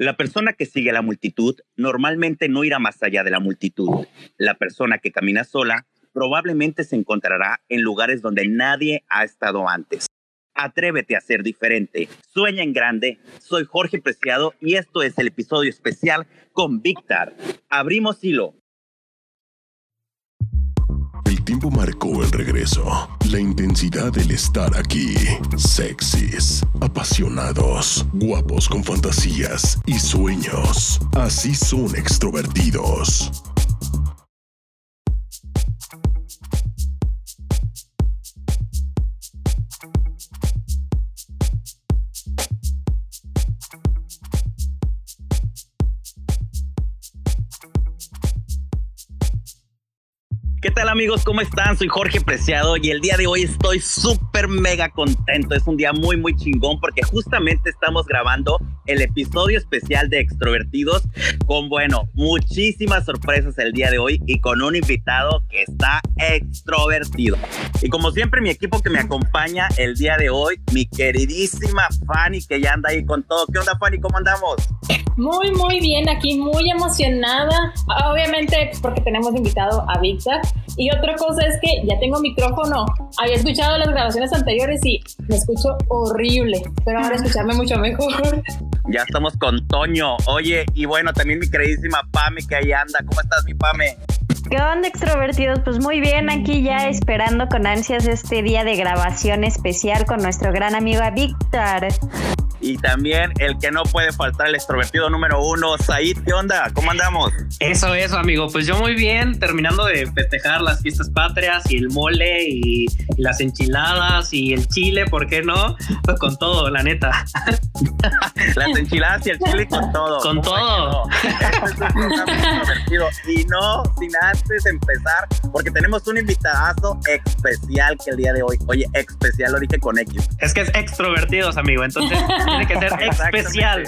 La persona que sigue a la multitud normalmente no irá más allá de la multitud. La persona que camina sola probablemente se encontrará en lugares donde nadie ha estado antes. Atrévete a ser diferente. Sueña en grande. Soy Jorge Preciado y esto es el episodio especial con Víctor. Abrimos hilo. Tiempo marcó el regreso, la intensidad del estar aquí. Sexys, apasionados, guapos con fantasías y sueños. Así son extrovertidos. Amigos? ¿Cómo están? Soy Jorge Preciado y el día de hoy estoy súper mega contento. Es un día muy muy chingón porque justamente estamos grabando el episodio especial de Extrovertidos con, bueno, muchísimas sorpresas el día de hoy y con un invitado que está extrovertido. Y como siempre mi equipo que me acompaña el día de hoy, mi queridísima Fanny que ya anda ahí con todo. ¿Qué onda Fanny? ¿Cómo andamos? Muy, muy bien, aquí muy emocionada. Obviamente porque tenemos invitado a Víctor. Y otra cosa es que ya tengo micrófono. Había escuchado las grabaciones anteriores y me escucho horrible, pero ahora escucharme mucho mejor. Ya estamos con Toño. Oye, y bueno, también mi queridísima Pame que ahí anda. ¿Cómo estás, mi Pame? ¿Qué onda, extrovertidos? Pues muy bien, aquí ya esperando con ansias este día de grabación especial con nuestro gran amigo Víctor. Y también el que no puede faltar, el extrovertido número uno, Said. ¿Qué onda? ¿Cómo andamos? Eso, eso, amigo. Pues yo muy bien, terminando de festejar las fiestas patrias y el mole y, y las enchiladas y el chile, ¿por qué no? Pues con todo, la neta. Las enchiladas y el chile con todo. Con todo. Este es un extrovertido. Y no sin antes empezar, porque tenemos un invitadazo especial que el día de hoy. Oye, especial lo dije con X. Es que es extrovertidos, amigo. Entonces tiene que ser especial.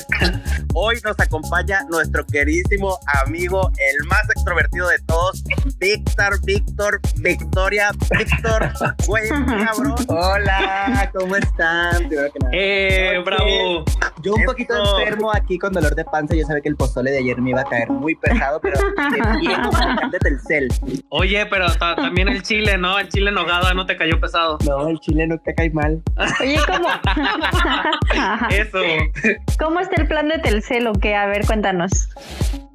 Hoy nos acompaña nuestro queridísimo amigo, el más extrovertido de todos, Víctor, Víctor, Victoria, Víctor, güey, cabrón. Hola, ¿cómo están? Eh, bravo. Yo un poquito Esto- enfermo aquí con dolor de panza. Yo sabía que el pozole de ayer me iba a caer muy pesado, pero de pie como el de Telcel. Oye, pero ta- también el chile, ¿no? El chile en nogada no te cayó pesado. No, el chile no te cae mal. Oye, ¿cómo? Eso. ¿Cómo está el plan de Telcel o qué? A ver, cuéntanos.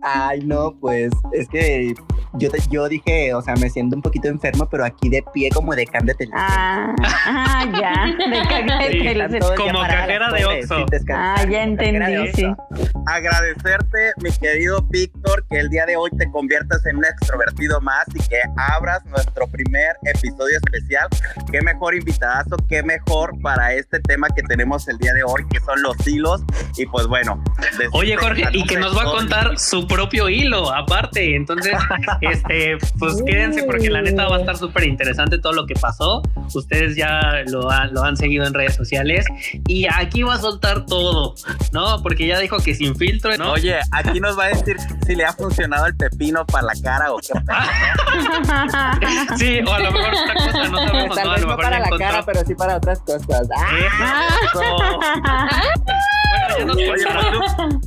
Ay, no, pues es que yo, te- yo dije, o sea, me siento un poquito enfermo, pero aquí de pie como de can de Telcel. Ah, ah, ya. De caga de Sí, como paradas cajera de Oxxo. Ah, ya entendí, sí. Agradecerte, mi querido Víctor, que el día de hoy te conviertas en un extrovertido más y que abras nuestro primer episodio especial. Qué mejor invitadazo, qué mejor para este tema que tenemos el día de hoy, que son los hilos. Y pues bueno. Oye, Jorge, y que nos va a contar su propio hilo, aparte. Entonces, este, pues quédense porque la neta va a estar súper interesante todo lo que pasó. Ustedes ya lo, han- lo han seguido en redes sociales y aquí va a soltar todo, ¿no? Porque ya dijo que sin filtro, ¿no? Oye, aquí nos va a decir si le ha funcionado el pepino para la cara o qué. Sí, o a lo mejor otra cosa, no sabemos, Tal ¿no? A vez no para la encontró- cara, pero sí para otras cosas. Ah. Bueno, ya nos Oye,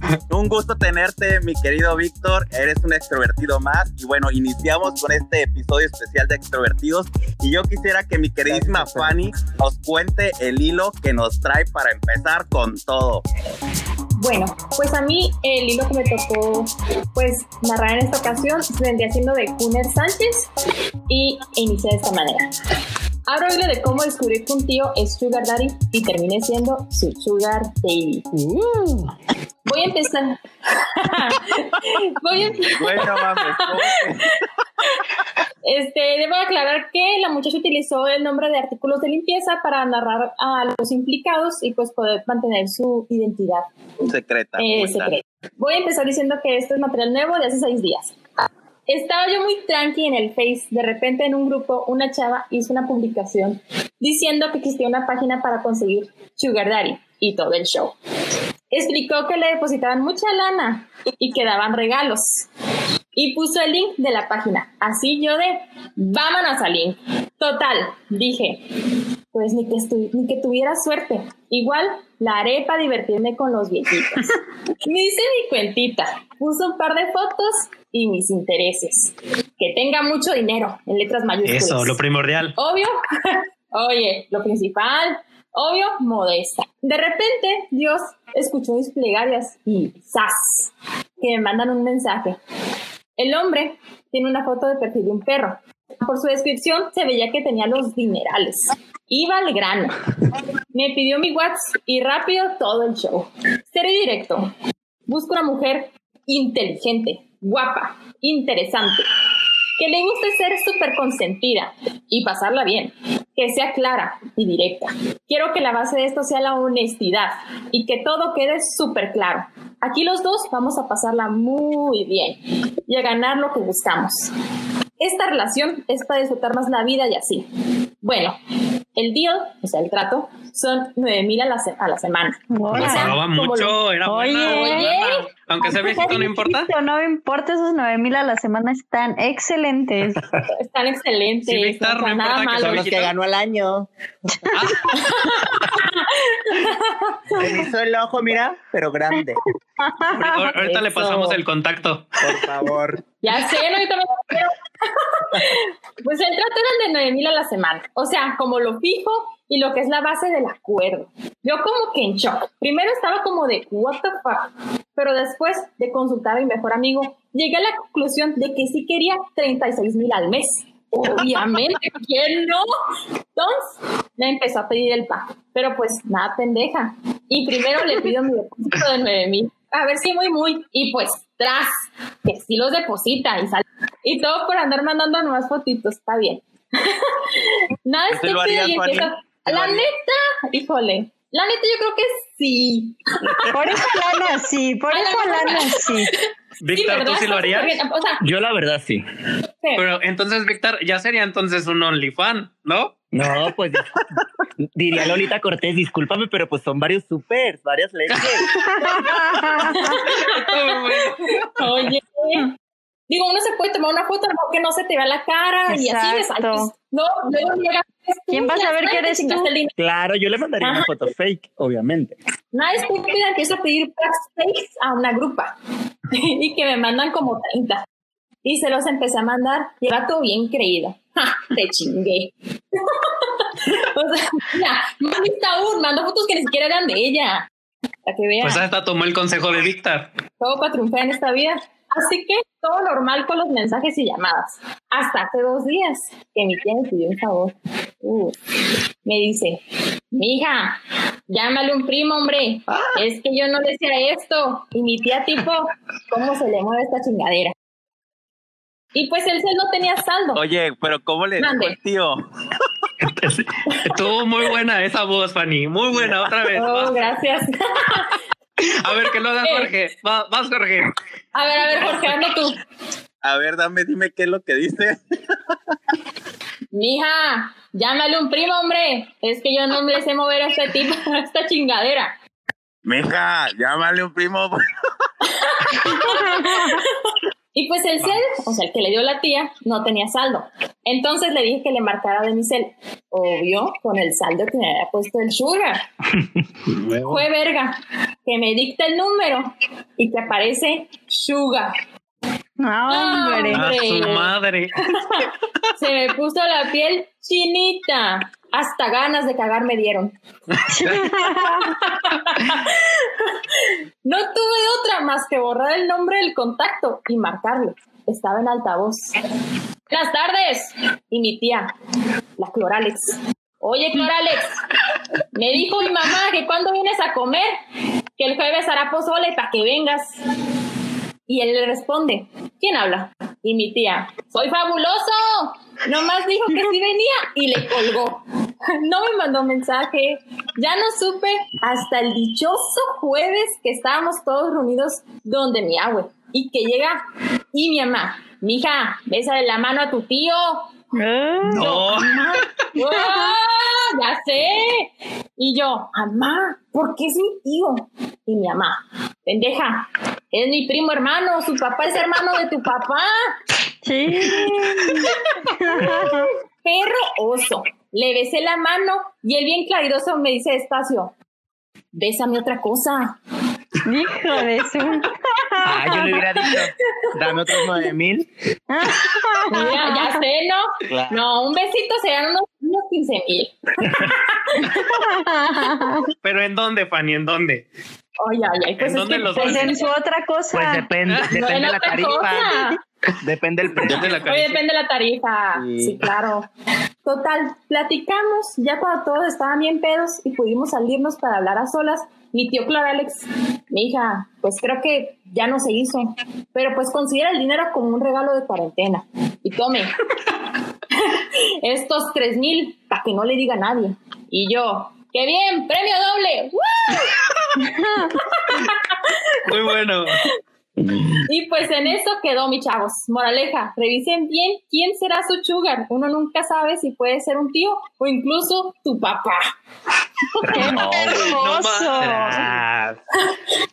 pues, un gusto tenerte, mi querido Víctor. Eres un extrovertido más. Y bueno, iniciamos con este episodio especial de extrovertidos. Y yo quisiera que mi queridísima Fanny nos cuente el hilo que nos trae para empezar con todo. Bueno, pues a mí el hilo que me tocó pues narrar en esta ocasión se vendría siendo de Kuner Sánchez y inicia de esta manera. Abro hilo de cómo descubrir que un tío es Sugar Daddy y terminé siendo su Sugar Baby. Voy a empezar. Voy a Bueno, mames. Este, debo aclarar que la muchacha utilizó el nombre de artículos de limpieza para narrar a los implicados y pues poder mantener su identidad secreta. eh, secreta. Voy a empezar diciendo que esto es material nuevo de hace seis días. Estaba yo muy tranqui en el Face. De repente en un grupo una chava hizo una publicación diciendo que existía una página para conseguir Sugar Daddy y todo el show. Explicó que le depositaban mucha lana y que daban regalos. Y puso el link de la página. Así yo de, vámonos al link. Total, dije, pues ni que, ni que tuviera suerte. Igual la haré para divertirme con los viejitos. Me hice mi cuentita, puso un par de fotos y mis intereses. Que tenga mucho dinero en letras mayúsculas. Eso, lo primordial. Obvio. Oye, lo principal, obvio, modesta. De repente, Dios escuchó mis plegarias y ¡zas! Que me mandan un mensaje. El hombre tiene una foto de perfil de un perro. Por su descripción se veía que tenía los dinerales. Iba al grano. Me pidió mi WhatsApp y rápido todo el show. Seré directo. Busco una mujer inteligente, guapa, interesante, que le guste ser súper consentida y pasarla bien, que sea clara y directa. Quiero que la base de esto sea la honestidad y que todo quede súper claro. Aquí los dos vamos a pasarla muy bien y a ganar lo que buscamos. Esta relación es para disfrutar más la vida y así. Bueno, el deal, o sea, el trato, son 9 mil a, la se- a la semana. O sea, como mucho, lo- era Oye. buena. Oye. buena. Aunque sea viejito, no importa. No me importa, esos nueve mil a la semana están excelentes. Están excelentes. Sí, sea, no nada importa que malo. Son los que ganó al año. Se me hizo el ojo, mira, pero grande. Ahor- Ahorita le Eso. pasamos el contacto. Por favor. Ya sé, no, yo también lo quiero. Pues el trato era de 9 mil a la semana. O sea, como lo fijo y lo que es la base del acuerdo. Yo como que en shock. Primero estaba como de, what the fuck. Pero después de consultar a mi mejor amigo, llegué a la conclusión de que sí quería 36 mil al mes. Obviamente, ¿quién no? Entonces, me empezó a pedir el pago. Pero pues, nada pendeja. Y primero le pido mi depósito de 9 mil. A ver si muy, muy. Y pues, tras, que sí los deposita y sale. Y todo por andar mandando nuevas fotitos. Está bien. Nada ¿Tú lo estúpido harías, y La neta, híjole. La neta, yo creo que sí. Por eso lana sí, por eso la lana sí. Víctor, ¿tú sí lo harías? O sea, Yo la verdad sí. sí. Pero entonces, Víctor, ya sería entonces un OnlyFan, ¿no? No, pues diría Lolita Cortés, discúlpame, pero pues son varios supers, varias leches. Oye, digo, uno se puede tomar una foto, no que no se te vea la cara y así de saltos. No, luego llega. ¿Quién va a saber que eres tú? Claro, yo le mandaría una foto fake, obviamente. Nada estúpida, empiezo a pedir backspace a una grupa y que me mandan como 30. Y se los empecé a mandar. Lleva todo bien creído. ¡Ja! Te chingué. o sea, mira, más lista aún, mando fotos que ni siquiera eran de ella. Para que vean. Pues hasta tomó el consejo de Víctor. todo para triunfar en esta vida. Así que todo normal con los mensajes y llamadas. Hasta hace dos días que mi tía me pidió un favor. Uh, me dice, mija, llámale un primo, hombre. Es que yo no le decía esto. Y mi tía tipo, ¿cómo se le mueve esta chingadera? Y pues él se no tenía saldo. Oye, pero ¿cómo le dijo Mande. el tío? Estuvo muy buena esa voz, Fanny. Muy buena, otra vez. Oh, gracias. A ver, que lo haga. Jorge. Va- Vas, Jorge. A ver, a ver, Jorge, hazlo tú. A ver, dame, dime qué es lo que dice. Mija, llámale un primo, hombre. Es que yo no me sé mover a este tipo, a esta chingadera. Mija, llámale un primo. Y pues el cel, o sea, el que le dio la tía, no tenía saldo. Entonces le dije que le marcara de mi cel. Obvio, con el saldo que me había puesto el sugar. Fue verga. Que me dicta el número y que aparece sugar. No, hombre. A su madre. Se me puso la piel chinita. Hasta ganas de cagar me dieron. Más que borrar el nombre del contacto y marcarlo. Estaba en altavoz. Buenas tardes. Y mi tía, la Cloralex. Oye, Cloralex, me dijo mi mamá que cuando vienes a comer, que el jueves hará pozole para que vengas. Y él le responde, ¿quién habla? Y mi tía, soy fabuloso. Nomás dijo que sí venía y le colgó. No me mandó mensaje. Ya no supe hasta el dichoso jueves que estábamos todos reunidos donde mi abue. Y que llega y mi mamá, mija, bésale la mano a tu tío. Ah, No. ¡Ah! Ya sé. Y yo, mamá, ¿por qué es mi tío? Y mi mamá, pendeja, es mi primo hermano, su papá es hermano de tu papá. Sí. Perro oso. Le besé la mano y él bien claridoso me dice despacio, bésame otra cosa. Hijo de su. Ah, yo le hubiera dicho, dame otros nueve mil. Mira, ya sé, ¿no? Claro. No, un besito serían unos, unos 15 mil. Pero ¿en dónde, Fanny? ¿En dónde? Oye, ay, ay, pues ¿En es dónde que los Pues en su otra cosa. Pues depende, depende en de la tarifa. cosa. Depende del precio. ¿Dónde la Oye, caricia? depende de la tarifa. Sí. Sí. claro. Total, platicamos ya cuando todos estaban bien pedos y pudimos salirnos para hablar a solas. Mi tío Claro Alex, mi hija, pues creo que ya no se hizo. Pero pues considera el dinero como un regalo de cuarentena. Y tome, estos tres mil para que no le diga a nadie. Y yo, ¡qué bien! ¡Premio doble! ¡Woo! Muy bueno. Y pues en eso quedó, mi chavos. Moraleja, revisen bien quién será su sugar. Uno nunca sabe si puede ser un tío o incluso tu papá. ¡Qué hermoso! Ah,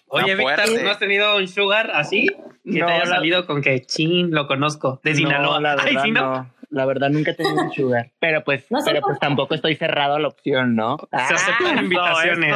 Oye, Víctor. ¿no has tenido un sugar así? Que No, te haya la- salido con que chin, lo conozco. De Sinaloa. No, Ay, sí, ¿no? La verdad nunca he tenido un sugar. Pero pues, No pero pues tampoco estoy cerrado a la opción, ¿no? Se aceptan Ah, invitaciones.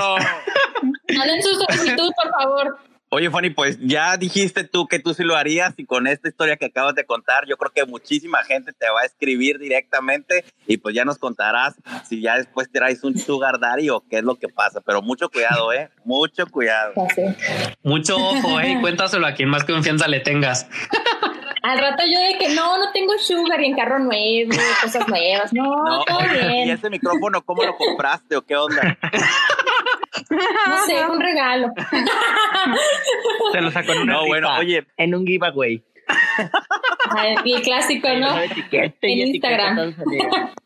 Manden su solicitud, por favor. Oye, Fanny, pues ya dijiste tú que tú sí lo harías y con esta historia que acabas de contar, yo creo que muchísima gente te va a escribir directamente y pues ya nos contarás si ya después traes un sugar daddy o qué es lo que pasa. Pero mucho cuidado, ¿eh? Mucho cuidado. Sé. Mucho ojo, eh. y Cuéntaselo a quien más confianza le tengas. Al rato yo de que no, no tengo sugar y en carro nuevo, cosas nuevas. No, No, todo oye, ¿y bien. ese micrófono cómo lo compraste o qué onda? No sé, un regalo. Se lo sacó en una No, bueno, oye. En un giveaway. El clásico, ¿no? En Instagram.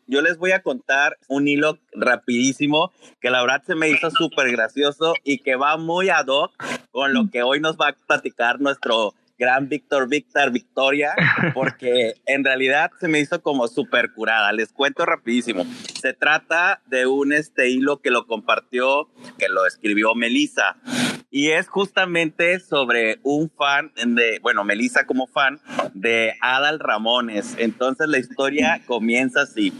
Yo les voy a contar un hilo rapidísimo que la verdad se me hizo súper gracioso y que va muy ad hoc con lo que hoy nos va a platicar nuestro gran Víctor Víctor Victoria, porque en realidad se me hizo como súper curada. Les cuento rapidísimo. Se trata de un este hilo que lo compartió, que lo escribió Melissa. Y es justamente sobre un fan de, bueno, Melissa como fan de Adal Ramones. Entonces la historia comienza así.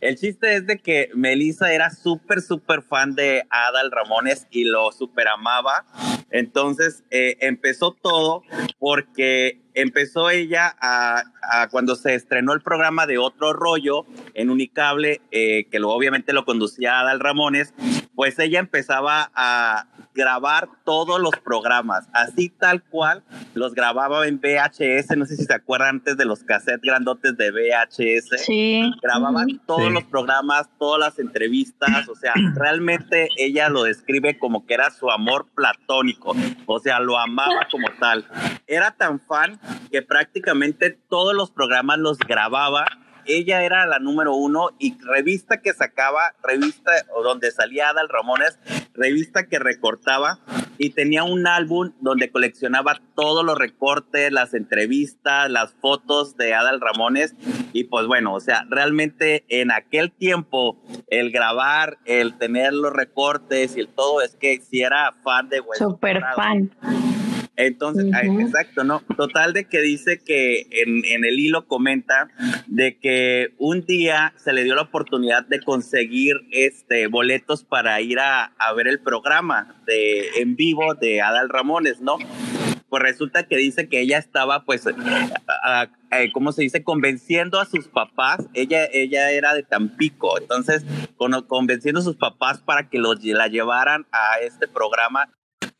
El chiste es de que Melissa era súper, súper fan de Adal Ramones y lo súper amaba. Entonces eh, empezó todo porque empezó ella a, cuando se estrenó el programa de Otro Rollo en Unicable, eh, que lo, obviamente lo conducía Adal Ramones, pues ella empezaba a grabar todos los programas, así tal cual, los grababa en VHS, no sé si se acuerdan antes de los cassettes grandotes de VHS Sí. grababan todos Sí. los programas, todas las entrevistas, o sea, realmente ella lo describe como que era su amor platónico, o sea, lo amaba como tal. Era tan fan que prácticamente todos los programas los grababa. Ella era la número uno y revista que sacaba, revista donde salía Adal Ramones, revista que recortaba y tenía un álbum donde coleccionaba todos los recortes, las entrevistas, las fotos de Adal Ramones y pues bueno, o sea, realmente en aquel tiempo el grabar, el tener los recortes y el todo es que si era fan de Súper Colorado. fan. Entonces, Ujú. exacto, ¿no? Total de que dice que en, en el hilo comenta de que un día se le dio la oportunidad de conseguir este boletos para ir a, a ver el programa de en vivo de Adal Ramones, ¿no? Pues resulta que dice que ella estaba, pues, a- a- ¿cómo se dice? Convenciendo a sus papás. Ella, ella era de Tampico, entonces, con- convenciendo a sus papás para que los, la llevaran a este programa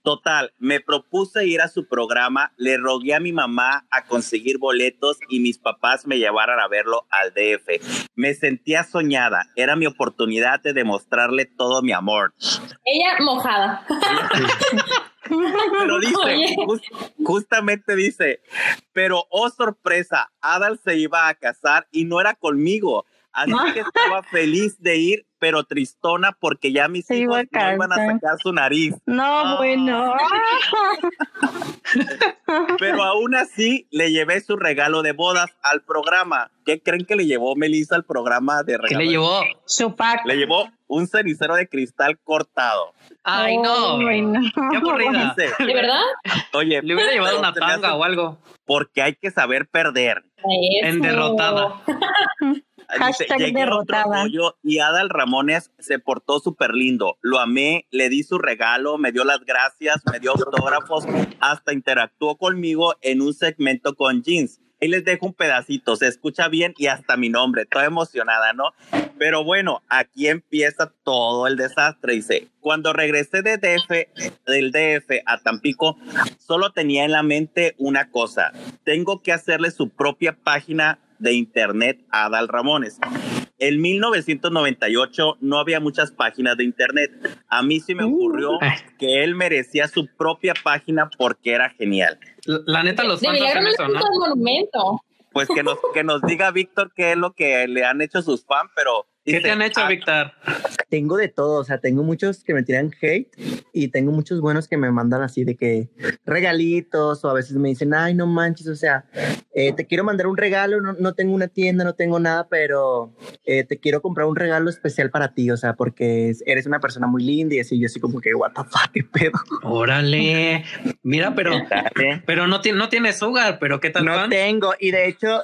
Total, me propuse ir a su programa, le rogué a mi mamá a conseguir boletos y mis papás me llevaran a verlo al DF. Me sentía soñada, era mi oportunidad de demostrarle todo mi amor. Ella mojada. Pero dice, justamente dice, pero oh sorpresa, Adal se iba a casar y no era conmigo. Así que estaba feliz de ir, pero tristona porque ya mis Se hijos no iban a sacar su nariz. No, Ah. bueno. Pero aún así le llevé su regalo de bodas al programa. ¿Qué creen que le llevó Melissa al programa de regalo? ¿Qué le llevó? Su pack. Le llevó un cenicero de cristal cortado. Ay, no. Ay, no. Qué aburrida. ¿De verdad? oye, Le hubiera llevado una tanga o algo. Porque hay que saber perder. En derrotada. Hashtag llegué al otro derrotada. y Adal Ramones se portó súper lindo. Lo amé, le di su regalo, me dio las gracias, me dio autógrafos, hasta interactuó conmigo en un segmento con jeans. Ahí les dejo un pedacito, se escucha bien y hasta mi nombre, toda emocionada, ¿no? Pero bueno, aquí empieza todo el desastre. Dice, cuando regresé de DF, del DF a Tampico, solo tenía en la mente una cosa. Tengo que hacerle su propia página de internet a Adal Ramones. En 1998 no había muchas páginas de internet. A mí sí me ocurrió Ay. que él merecía su propia página porque era genial. La, la neta, los De fans hacen no eso, ¿no? monumento. Pues que nos, que nos diga Víctor qué es lo que le han hecho sus fans, pero... ¿Qué te han hecho, "Ah, Víctor? Tengo de todo, o sea, tengo muchos que me tiran hate y tengo muchos buenos que me mandan así de que regalitos o a veces me dicen, ay, no manches, o sea, eh, te quiero mandar un regalo, no, no tengo una tienda, no tengo nada, pero eh, te quiero comprar un regalo especial para ti, o sea, porque es- eres una persona muy linda y así, yo así como que, what the fuck, qué pedo. Órale. Mira, pero, pero no tiene, no tiene sugar, pero ¿qué tal No tengo, y de hecho,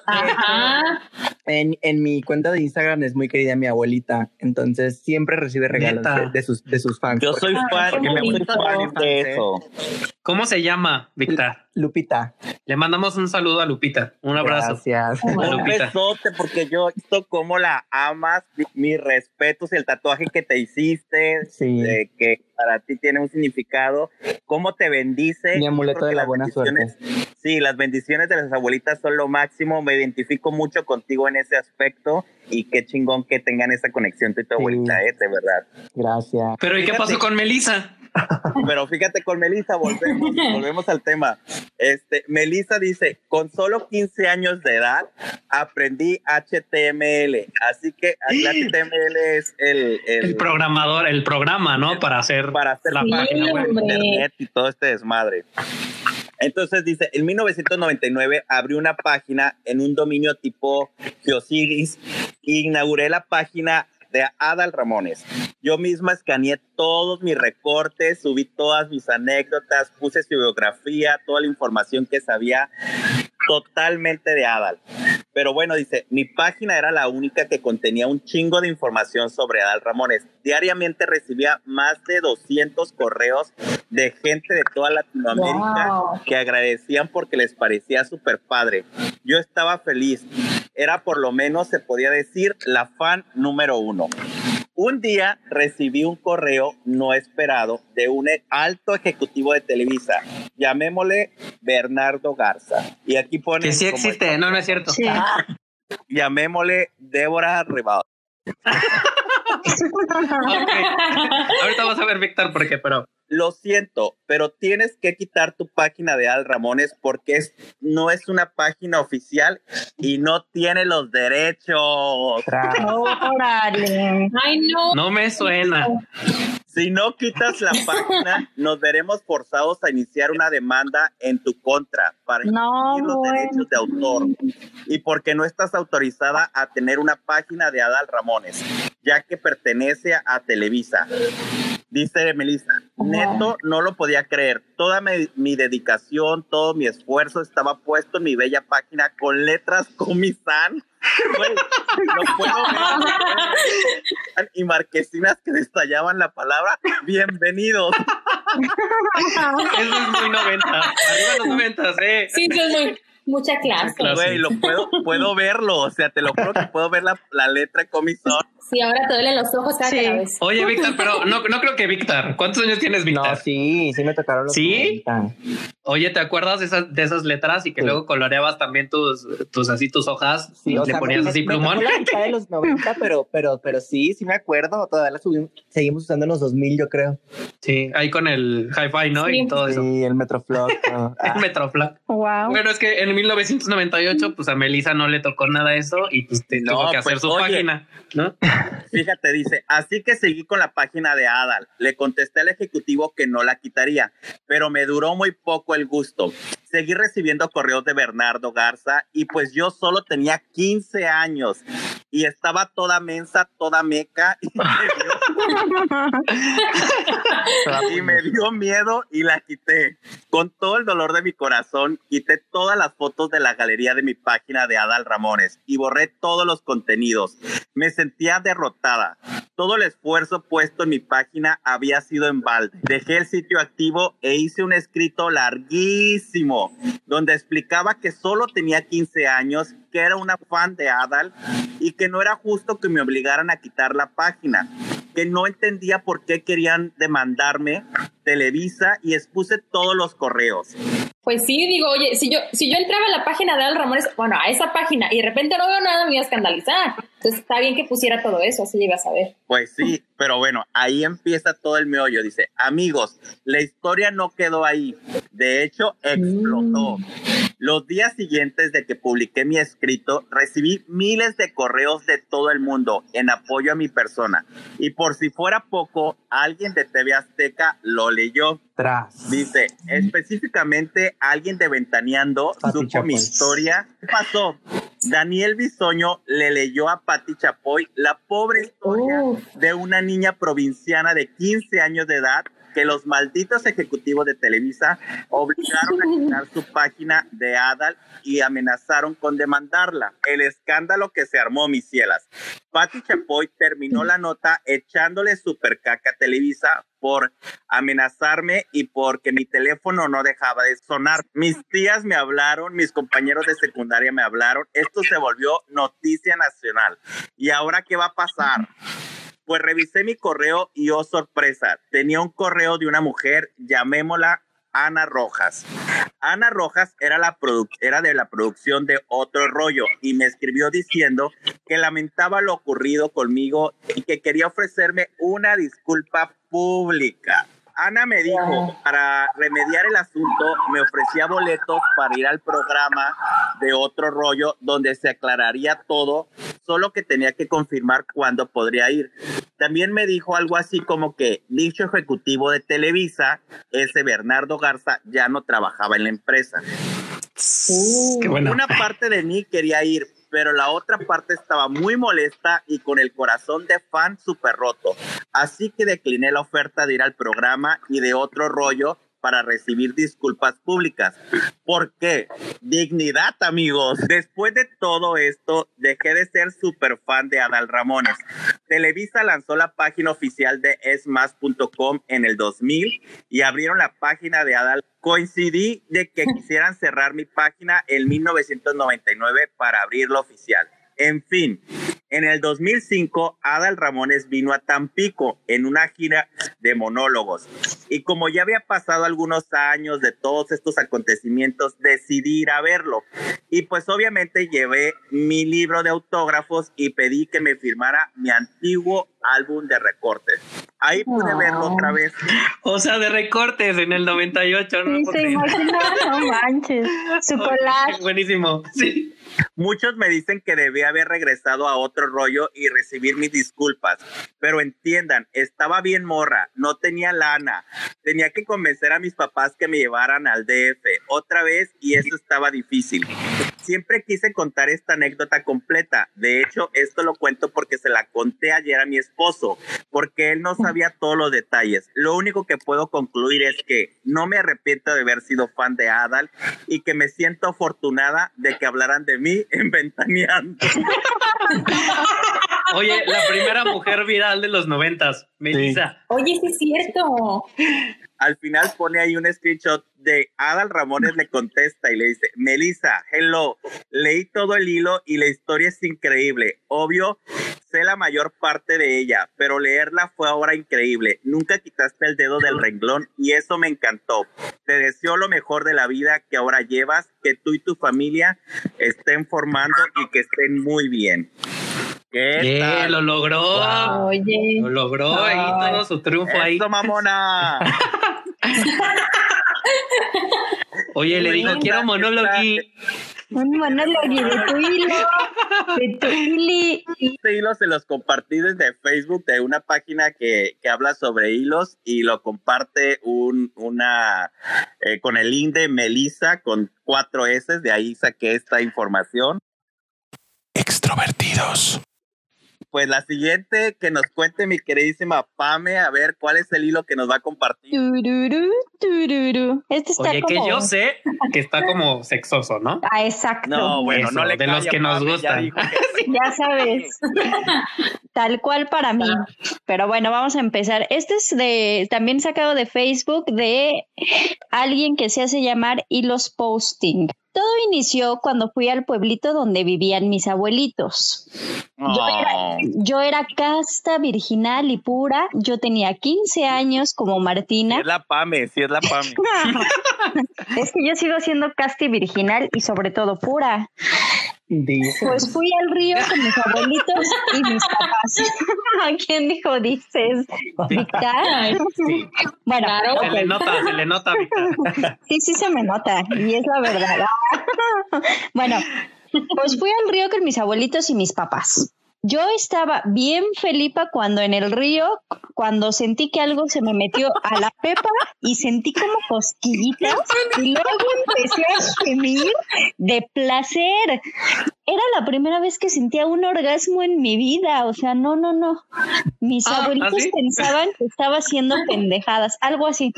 en, en mi cuenta de Instagram es muy querida mi abuelita, entonces siempre recibe regalos de, de sus, de sus fans. Yo soy fan, qué me soy bonito. fan de eso. ¿Cómo se llama, Víctor? Lupita, Le mandamos un saludo a Lupita. Un abrazo. gracias. A Un besote porque yo he visto cómo la amas, mi- mis respetos, el tatuaje que te hiciste, Sí. eh, que para ti tiene un significado, cómo te bendice. Mi amuleto de la las buena bendiciones- Sí, las bendiciones de las abuelitas son lo máximo, me identifico mucho contigo en ese aspecto y qué chingón que tengan esa conexión tú y tu Sí. abuelita, eh, de verdad. Gracias. Pero ¿y qué pasó con Melissa? Pero fíjate con Melissa, volvemos, volvemos al tema. Este, Melissa dice, con solo 15 años de edad aprendí HTML, así que el HTML es el, el- El programador, el programa, ¿no? Para hacer para hacer la Sí, página web. internet y todo este desmadre. Entonces dice, en 1999 abrí una página en un dominio tipo Geosiris e inauguré la página de Adal Ramones. Yo misma escaneé todos mis recortes, subí todas mis anécdotas, puse su biografía, toda la información que sabía totalmente de Adal. Pero bueno, dice, mi página era la única que contenía un chingo de información sobre Adal Ramones. Diariamente recibía más de 200 correos de gente de toda Latinoamérica Wow. que agradecían porque les parecía súper padre. Yo estaba feliz. Era por lo menos, se podía decir, la fan número uno. Un día recibí un correo no esperado de un alto ejecutivo de Televisa, llamémosle Bernardo Garza. Y aquí pone... Que sí existe, no, no es cierto. Sí. llamémosle Débora Ribado. Ok. Ahorita vas a ver, Víctor, por qué, pero Lo siento, pero tienes que quitar tu página de Al Ramones porque es, no es una página oficial y no tiene los derechos. Ay, no. no me suena. Si no quitas la página, nos veremos forzados a iniciar una demanda en tu contra para No, impedir los bueno. derechos de autor y porque no estás autorizada a tener una página de Adal Ramones, ya que pertenece a Televisa. Dice Melissa, neto, no lo podía creer. Toda mi, mi dedicación, todo mi esfuerzo estaba puesto en mi bella página con letras Comisan. Güey, lo puedo ver. Y marquesinas que destallaban la palabra bienvenidos. Eso es muy 90. Arriba los 90, eh. Sí, sí, es muy, mucha clase. Clase. Güey, lo puedo, puedo verlo. O sea, te lo juro que puedo ver la, la letra Comisón. Sí, ahora te duelen los ojos cada Sí. ves. Oye, Víctor, pero no, no creo que Víctor. ¿Cuántos años tienes, Víctor? No, sí, sí me tocaron los ¿Sí? 90. Oye, ¿te acuerdas de esas, de esas letras y que Sí. luego coloreabas también tus, tus así tus hojas? Sí, y o le sea, ponías me- así me plumón. mitad de los 90, pero, pero, pero sí, sí me acuerdo. Todavía la subimos, seguimos usando en los 2000, yo creo. Sí, ahí con el hi-fi, ¿no? Sí. Y todo eso. Sí, el Metroflog. ¿no? El Ah, Metroflag. Wow. Bueno, es que en 1998, pues a Melissa no le tocó nada eso y pues No, tuvo que hacer pues, su oye. página, ¿no? Fíjate, dice, así que seguí con la página de Adal. Le contesté al ejecutivo que no la quitaría, pero me duró muy poco el gusto. Seguí recibiendo correos de Bernardo Garza y pues yo solo tenía 15 años y estaba toda mensa, toda meca y me dio, y me dio miedo y la quité. Con todo el dolor de mi corazón, quité todas las fotos de la galería de mi página de Adal Ramones y borré todos los contenidos. Me sentía derrotada. Todo el esfuerzo puesto en mi página había sido en balde. Dejé el sitio activo e hice un escrito larguísimo donde explicaba que solo tenía 15 años, que era una fan de Adal y que no era justo que me obligaran a quitar la página, que no entendía por qué querían demandarme Televisa y expuse todos los correos. Pues sí, digo, oye, si yo, si yo entraba a la página de Adal Ramones, bueno, a esa página, y de repente no veo nada, me iba a escandalizar. Entonces está bien que pusiera todo eso, así llegas a ver. Pues sí, pero bueno, ahí empieza todo el meollo. Dice, amigos, la historia no quedó ahí. De hecho, explotó. Los días siguientes de que publiqué mi escrito, recibí miles de correos de todo el mundo en apoyo a mi persona. Y por si fuera poco, alguien de TV Azteca lo leyó. Tras. Dice, específicamente alguien de Ventaneando Pati supo Chapoy. mi historia. ¿Qué pasó? Daniel Bisoño le leyó a Patti Chapoy la pobre historia Uf. de una niña provinciana de 15 años de edad que los malditos ejecutivos de Televisa obligaron a quitar su página de Adal y amenazaron con demandarla. El escándalo que se armó, mis cielas. Patti Chapoy terminó la nota echándole super caca a Televisa por amenazarme y porque mi teléfono no dejaba de sonar. Mis tías me hablaron, mis compañeros de secundaria me hablaron. Esto se volvió noticia nacional. ¿Y ahora qué va a pasar? Pues revisé mi correo y oh sorpresa, tenía un correo de una mujer, llamémosla Ana Rojas. Ana Rojas era, la era de la producción de Otro Rollo y me escribió diciendo que lamentaba lo ocurrido conmigo y que quería ofrecerme una disculpa pública. Ana me dijo, para remediar el asunto, me ofrecía boletos para ir al programa de otro rollo donde se aclararía todo, solo que tenía que confirmar cuándo podría ir. También me dijo algo así como que dicho ejecutivo de Televisa, ese Bernardo Garza, ya no trabajaba en la empresa. Qué bueno. Una parte de mí quería ir, pero la otra parte estaba muy molesta y con el corazón de fan súper roto. Así que decliné la oferta de ir al programa y de otro rollo para recibir disculpas públicas. ¿Por qué? Dignidad, amigos. Después de todo esto, dejé de ser súper fan de Adal Ramones. Televisa lanzó la página oficial de esmas.com en el 2000 y abrieron la página de Adal. Coincidí de que quisieran cerrar mi página en 1999 para abrirla oficial. En fin, en el 2005, Adal Ramones vino a Tampico en una gira de monólogos. Y como ya había pasado algunos años de todos estos acontecimientos, decidí ir a verlo. Y pues obviamente llevé mi libro de autógrafos y pedí que me firmara mi antiguo álbum de recortes. Ahí pude verlo otra vez. O sea, de recortes en el 98, ¿no? Sí, se imagina, no manches. Su collage. Buenísimo. Sí. Muchos me dicen que debí haber regresado a otro rollo y recibir mis disculpas, pero entiendan, estaba bien morra, no tenía lana, tenía que convencer a mis papás que me llevaran al DF otra vez y eso estaba difícil. Siempre quise contar esta anécdota completa, de hecho esto lo cuento porque se la conté ayer a mi esposo, porque él no sabía todos los detalles. Lo único que puedo concluir es que no me arrepiento de haber sido fan de Adal y que me siento afortunada de que hablaran de mí en Ventaneando. Oye, la primera mujer viral de los noventas, Melissa. Oye, sí es cierto. Al final pone ahí un screenshot de Adal Ramones le contesta y le dice, Melissa, hello, leí todo el hilo y la historia es increíble. Obvio, sé la mayor parte de ella, pero leerla fue ahora increíble. Nunca quitaste el dedo del renglón y eso me encantó. Te deseo lo mejor de la vida que ahora llevas, que tú y tu familia estén formando y que estén muy bien. ¿Qué Yeah, tal? lo logró. Oye. Lo logró ahí Ay. todo su triunfo ahí. ¡Eso, mamona! Oye, le dijo, quiero ¿qué monólogo. Un monólogo de tu hilo. De tu hili. Este hilo se los compartí desde Facebook de una página que, que habla sobre hilos y lo comparte un, una eh, con el link de Melissa con cuatro S, de ahí saqué esta información. Extrovertidos. Pues la siguiente que nos cuente mi queridísima Pame, a ver cuál es el hilo que nos va a compartir. Este está Oye, que como- yo sé que está como sexoso, ¿no? Ah, exacto. No, bueno, Eso, no le de los que nos ya gustan. dijo que sí. Ya sabes. Tal cual para mí. Pero bueno, vamos a empezar. Este es de también sacado de Facebook de alguien que se hace llamar Hilos Posting. Todo inició cuando fui al pueblito donde vivían mis abuelitos. Yo era, yo era casta, virginal y pura. Yo tenía 15 años como Martina. es la Pame, es la Pame. es que yo sigo siendo casta y virginal y sobre todo pura. Pues fui al río con mis abuelitos y mis papás. ¿A quién dijo dices? ¿Victar? Sí. Bueno, Claro. Se le nota, se le nota, Victor. sí, sí se me nota y es la verdad. bueno, pues fui al río con mis abuelitos y mis papás. Yo estaba bien felipa cuando en el río, cuando sentí que algo se me metió a la pepa y sentí como cosquillitas y luego empecé a gemir de placer. Era la primera vez que sentía un orgasmo en mi vida, o sea, no, no, no. Mis Ah, abuelitos pensaban que estaba haciendo pendejadas, algo así,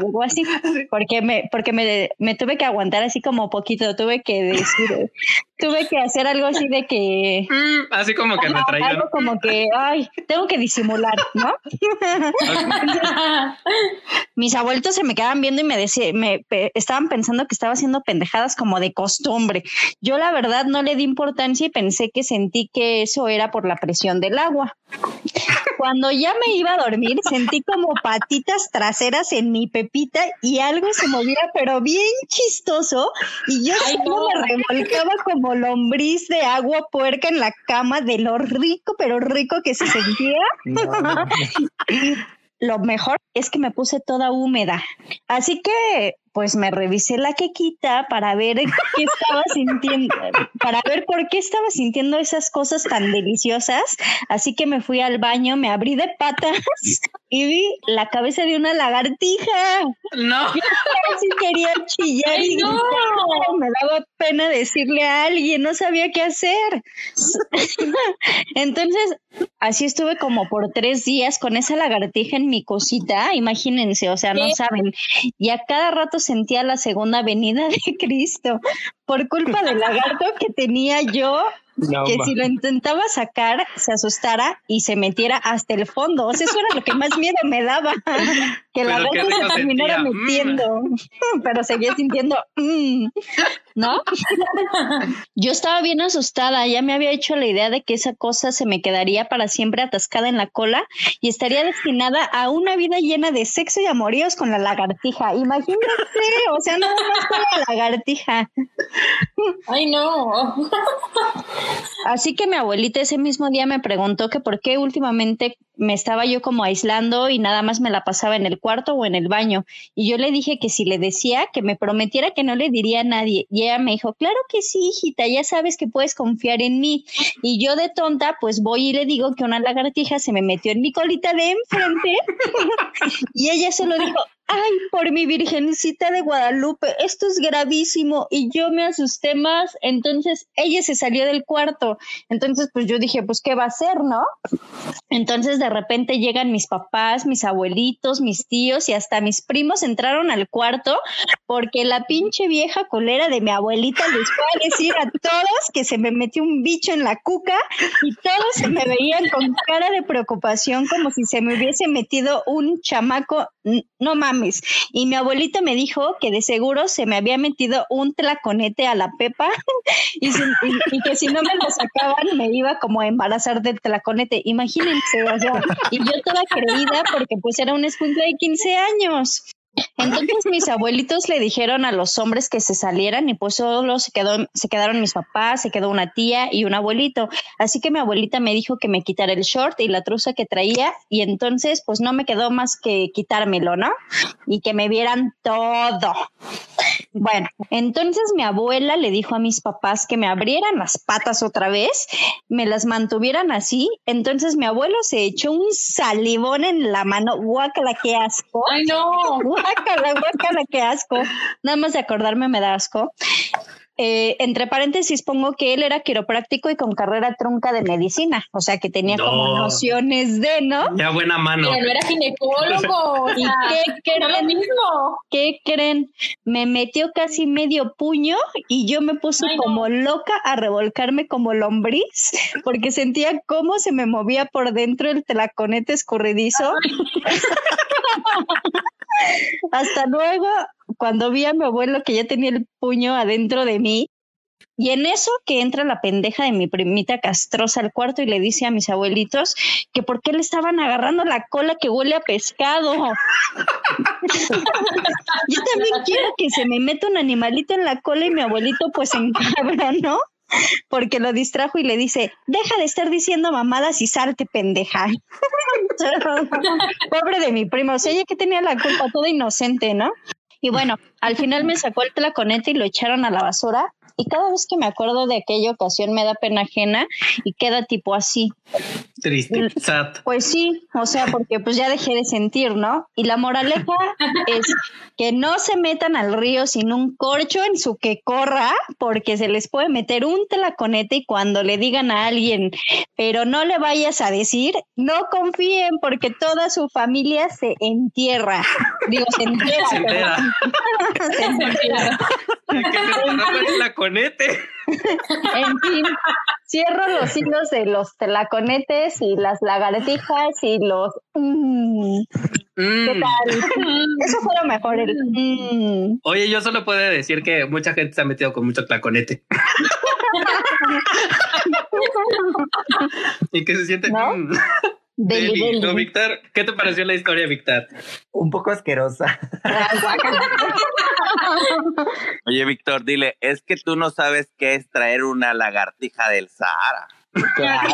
algo así, porque me, porque me, me tuve que aguantar así como poquito, tuve que decir, tuve que hacer algo así de que Mm, Así como que me Ajá, traían. algo como que, ay, tengo que disimular, ¿no? Mis abuelitos se me quedaban viendo y me decían, me pe- estaban pensando que estaba haciendo pendejadas como de costumbre. Yo la verdad no le di importancia y pensé que sentí que eso era por la presión del agua. Cuando ya me iba a dormir, sentí como patitas traseras en mi pepita y algo se movía, pero bien chistoso. Y yo Ay, solo no. me revolcaba como lombriz de agua puerca en la cama de lo rico, pero rico que se sentía. No. Lo mejor es que me puse toda húmeda. Así que, pues me revisé la quequita para ver qué estaba sintiendo, para ver por qué estaba sintiendo esas cosas tan deliciosas. Así que me fui al baño, me abrí de patas y vi la cabeza de una lagartija. No, Casi quería chillar y ¡Ay, no! me daba pena decirle a alguien, no sabía qué hacer. Entonces, así estuve como por tres días con esa lagartija en mi cosita, imagínense, o sea, no ¿Qué? saben. Y a cada rato sentía la segunda venida de Cristo por culpa del lagarto que tenía yo No, que ma. si lo intentaba sacar, se asustara y se metiera hasta el fondo. O sea, eso era lo que más miedo me daba, que la gata se terminara mm. metiendo, pero seguía sintiendo, mm, ¿no? Yo estaba bien asustada, ya me había hecho la idea de que esa cosa se me quedaría para siempre atascada en la cola y estaría destinada a una vida llena de sexo y amoríos con la lagartija. Imagínate, o sea, no más con la lagartija. Ay, no. Así que mi abuelita ese mismo día me preguntó que por qué últimamente me estaba yo como aislando y nada más me la pasaba en el cuarto o en el baño. Y yo le dije que si le decía que me prometiera que no le diría a nadie. Y ella me dijo, claro que sí, hijita, ya sabes que puedes confiar en mí. Y yo de tonta, pues voy y le digo que una lagartija se me metió en mi colita de enfrente. y ella solo dijo, ay, por mi virgencita de Guadalupe, esto es gravísimo. Y yo me asusté más. Entonces ella se salió del cuarto. Entonces, pues yo dije, pues, ¿qué va a hacer, no? Entonces, de repente llegan mis papás, mis abuelitos, mis tíos y hasta mis primos entraron al cuarto porque la pinche vieja colera de mi abuelita les fue a decir a todos que se me metió un bicho en la cuca y todos se me veían con cara de preocupación como si se me hubiese metido un chamaco, no mames. Y mi abuelita me dijo que de seguro se me había metido un tlaconete a la pepa y, que si no me lo sacaban me iba como a embarazar del tlaconete. Imagínense, o y yo toda creída porque pues era un escuincle de 15 años. Entonces mis abuelitos le dijeron a los hombres que se salieran y pues solo se quedó, se quedaron mis papás, se quedó una tía y un abuelito. Así que mi abuelita me dijo que me quitara el short y la truza que traía y entonces pues no me quedó más que quitármelo, ¿no? Y que me vieran todo. Bueno, entonces mi abuela le dijo a mis papás que me abrieran las patas otra vez, me las mantuvieran así. Entonces mi abuelo se echó un salivón en la mano. Guácala, qué asco. Ay, no. Guácala, guácala, qué asco. Nada más de acordarme me da asco. Eh, entre paréntesis pongo que él era quiropráctico y con carrera trunca de medicina, o sea que tenía como No. nociones de, ¿no? Ya buena mano. Pero no era ginecólogo. ¿Y qué lo creen? mismo. ¿Qué creen? Me metió casi medio puño y yo me puse Ay, no. como loca a revolcarme como lombriz porque sentía cómo se me movía por dentro el telaconete escurridizo. Hasta luego, cuando vi a mi abuelo que ya tenía el puño adentro de mí. Y en eso que entra la pendeja de mi primita castrosa al cuarto y le dice a mis abuelitos que por qué le estaban agarrando la cola que huele a pescado. Yo también quiero que se me meta un animalito en la cola y mi abuelito pues se ¿no? Porque lo distrajo y le dice, deja de estar diciendo mamadas y salte, pendeja. Pobre de mi primo, o sea, ella que tenía la culpa, toda inocente, ¿no? Y bueno, al final me sacó el tlaconete y lo echaron a la basura. Y cada vez que me acuerdo de aquella ocasión me da pena ajena y queda tipo así. Triste. Sad. Pues sí, o sea, porque pues ya dejé de sentir, ¿no? Y la moraleja es que no se metan al río sin un corcho en su que corra, porque se les puede meter un telaconete y cuando le digan a alguien, pero no le vayas a decir, no confíen porque toda su familia se entierra. Digo, se entierra. Se entera. Se se En fin, cierro los hilos de los telaconetes y las lagartijas y los... mm, ¿Qué Mm. tal? Eso fue lo mejor. El, mm. Oye, yo solo puedo decir que mucha gente se ha metido con mucho tlaconete. y que se siente. ¿No? Deli. No, Víctor, ¿qué te pareció la historia, Víctor? Un poco asquerosa. Oye, Víctor, dile, es que tú no sabes qué es traer una lagartija del Sahara. Claro.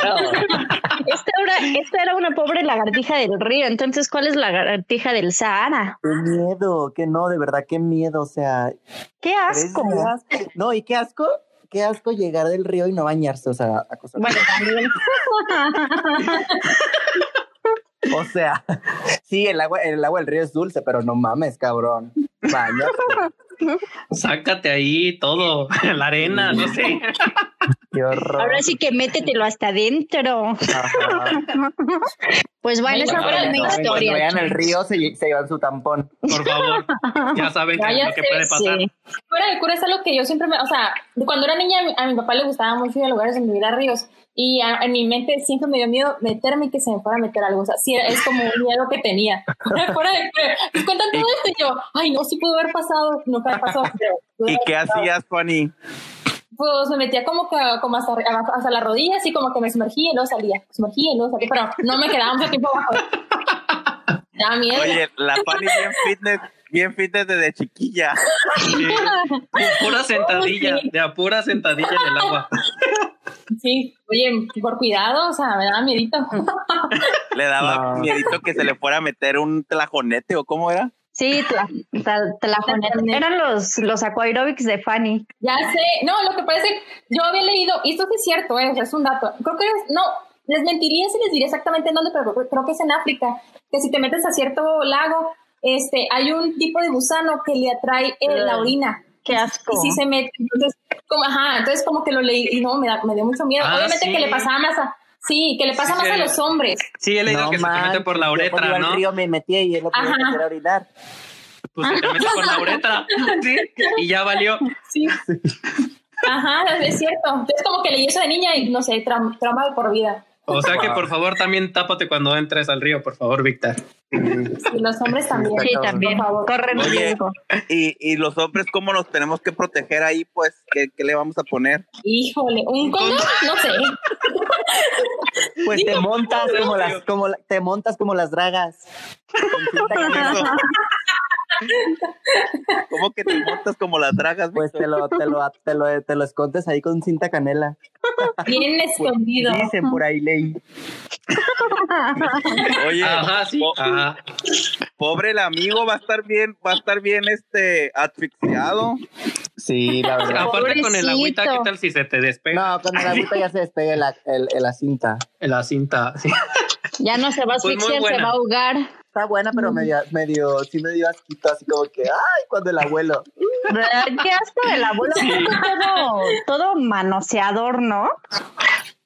Esta era, esta era una pobre lagartija del río. Entonces, ¿cuál es la lagartija del Sahara? Qué miedo, que no, de verdad, qué miedo. O sea, ¡Qué asco! días- No, y qué asco, qué asco llegar del río y no bañarse, o sea, Bueno, también. O sea, sí, el agua, el agua del río es dulce, pero no mames, cabrón. Bañate. Sácate ahí todo, la arena, no sé. Qué horror. Ahora sí que métetelo hasta adentro. Ajá. Pues bueno, esa no, fue no, mi no, Cuando historia. vean el río, se, se llevan su tampón. Por favor, ya saben que Vaya lo que puede pasar. Sí. Fuera de cura es algo que yo siempre me, o sea, de cuando era niña a mi, a mi papá le gustaba mucho ir a lugares donde hubiera ríos y a- en mi mente siempre me dio miedo meterme y que se me fuera a meter algo, o sea, sí, es como un miedo que tenía. Fuera de cuentan todo esto y yo, ay, no, sí pudo haber pasado, nunca pasó. pero pudo ¿Y qué pasado. hacías, Fanny? Pues me metía como que como hasta, hasta las rodillas y como que me sumergía y luego salía, sumergía y luego salía, pero no me quedaba mucho tiempo abajo. Daba miedo. Oye, la Fanny bien fitness, bien fitness desde chiquilla. Sí. Pura sentadilla, de a pura sentadilla en el agua. Sí, oye, por cuidado, o sea, me daba miedito. Le daba No. miedito que se le fuera a meter un tlajonete o cómo era. Sí, tla- tla- tlajonete. Eran los, los aquaerobics de Fanny. Ya sé, no, lo que parece, yo había leído, y esto sí es cierto, eh, o sea, es un dato, creo que, es- no, les mentiría si les diría exactamente en dónde, pero creo que es en África, que si te metes a cierto lago, este, hay un tipo de gusano que le atrae eh, la orina. Qué asco. Y si se mete, entonces, como, ajá, entonces como que lo leí y no, me, da- me dio mucho miedo. Ah, Obviamente sí. que le pasaba más a, sí, que le pasa Sí, más a los hombres. Sí, he leído que se te mete por la manches, yo uretra, iba al ¿no? río me metía y es lo que Ajá. hacer orinar. Pues se te mete por la uretra. Sí, y ya valió. Sí. Ajá, es cierto. Entonces como que leí eso de niña y no sé, trauma, trauma de por vida. O sea que por favor también tápate cuando entres al río, por favor, Víctor. Y los hombres también. Sí, también. Por favor. Corren Oye. riesgo. Y, y los hombres, ¿cómo nos tenemos que proteger ahí? Pues, ¿qué, qué le vamos a poner? Híjole, un condón, no sé. Pues te montas como las, como la- te montas como las dragas. ¿Cómo que te montas como las dragas? Pues te lo, te lo, te lo, te lo escondes ahí con cinta canela. Bien escondido. Dicen por ahí leí. Oye, Ajá, sí. po- Ajá. pobre el amigo, va a estar bien, va a estar bien este asfixiado. Sí, la verdad. Aparte con el agüita, ¿qué tal si se te despega No, con el agüita ya se despega la, el- el- la cinta. la cinta? Sí. Ya no se va a Pues asfixiar, se va a ahogar. Está buena, pero medio, medio, sí me dio asquito, así como que, ay, cuando el abuelo. Qué asco del abuelo. Todo, todo manoseador, ¿no?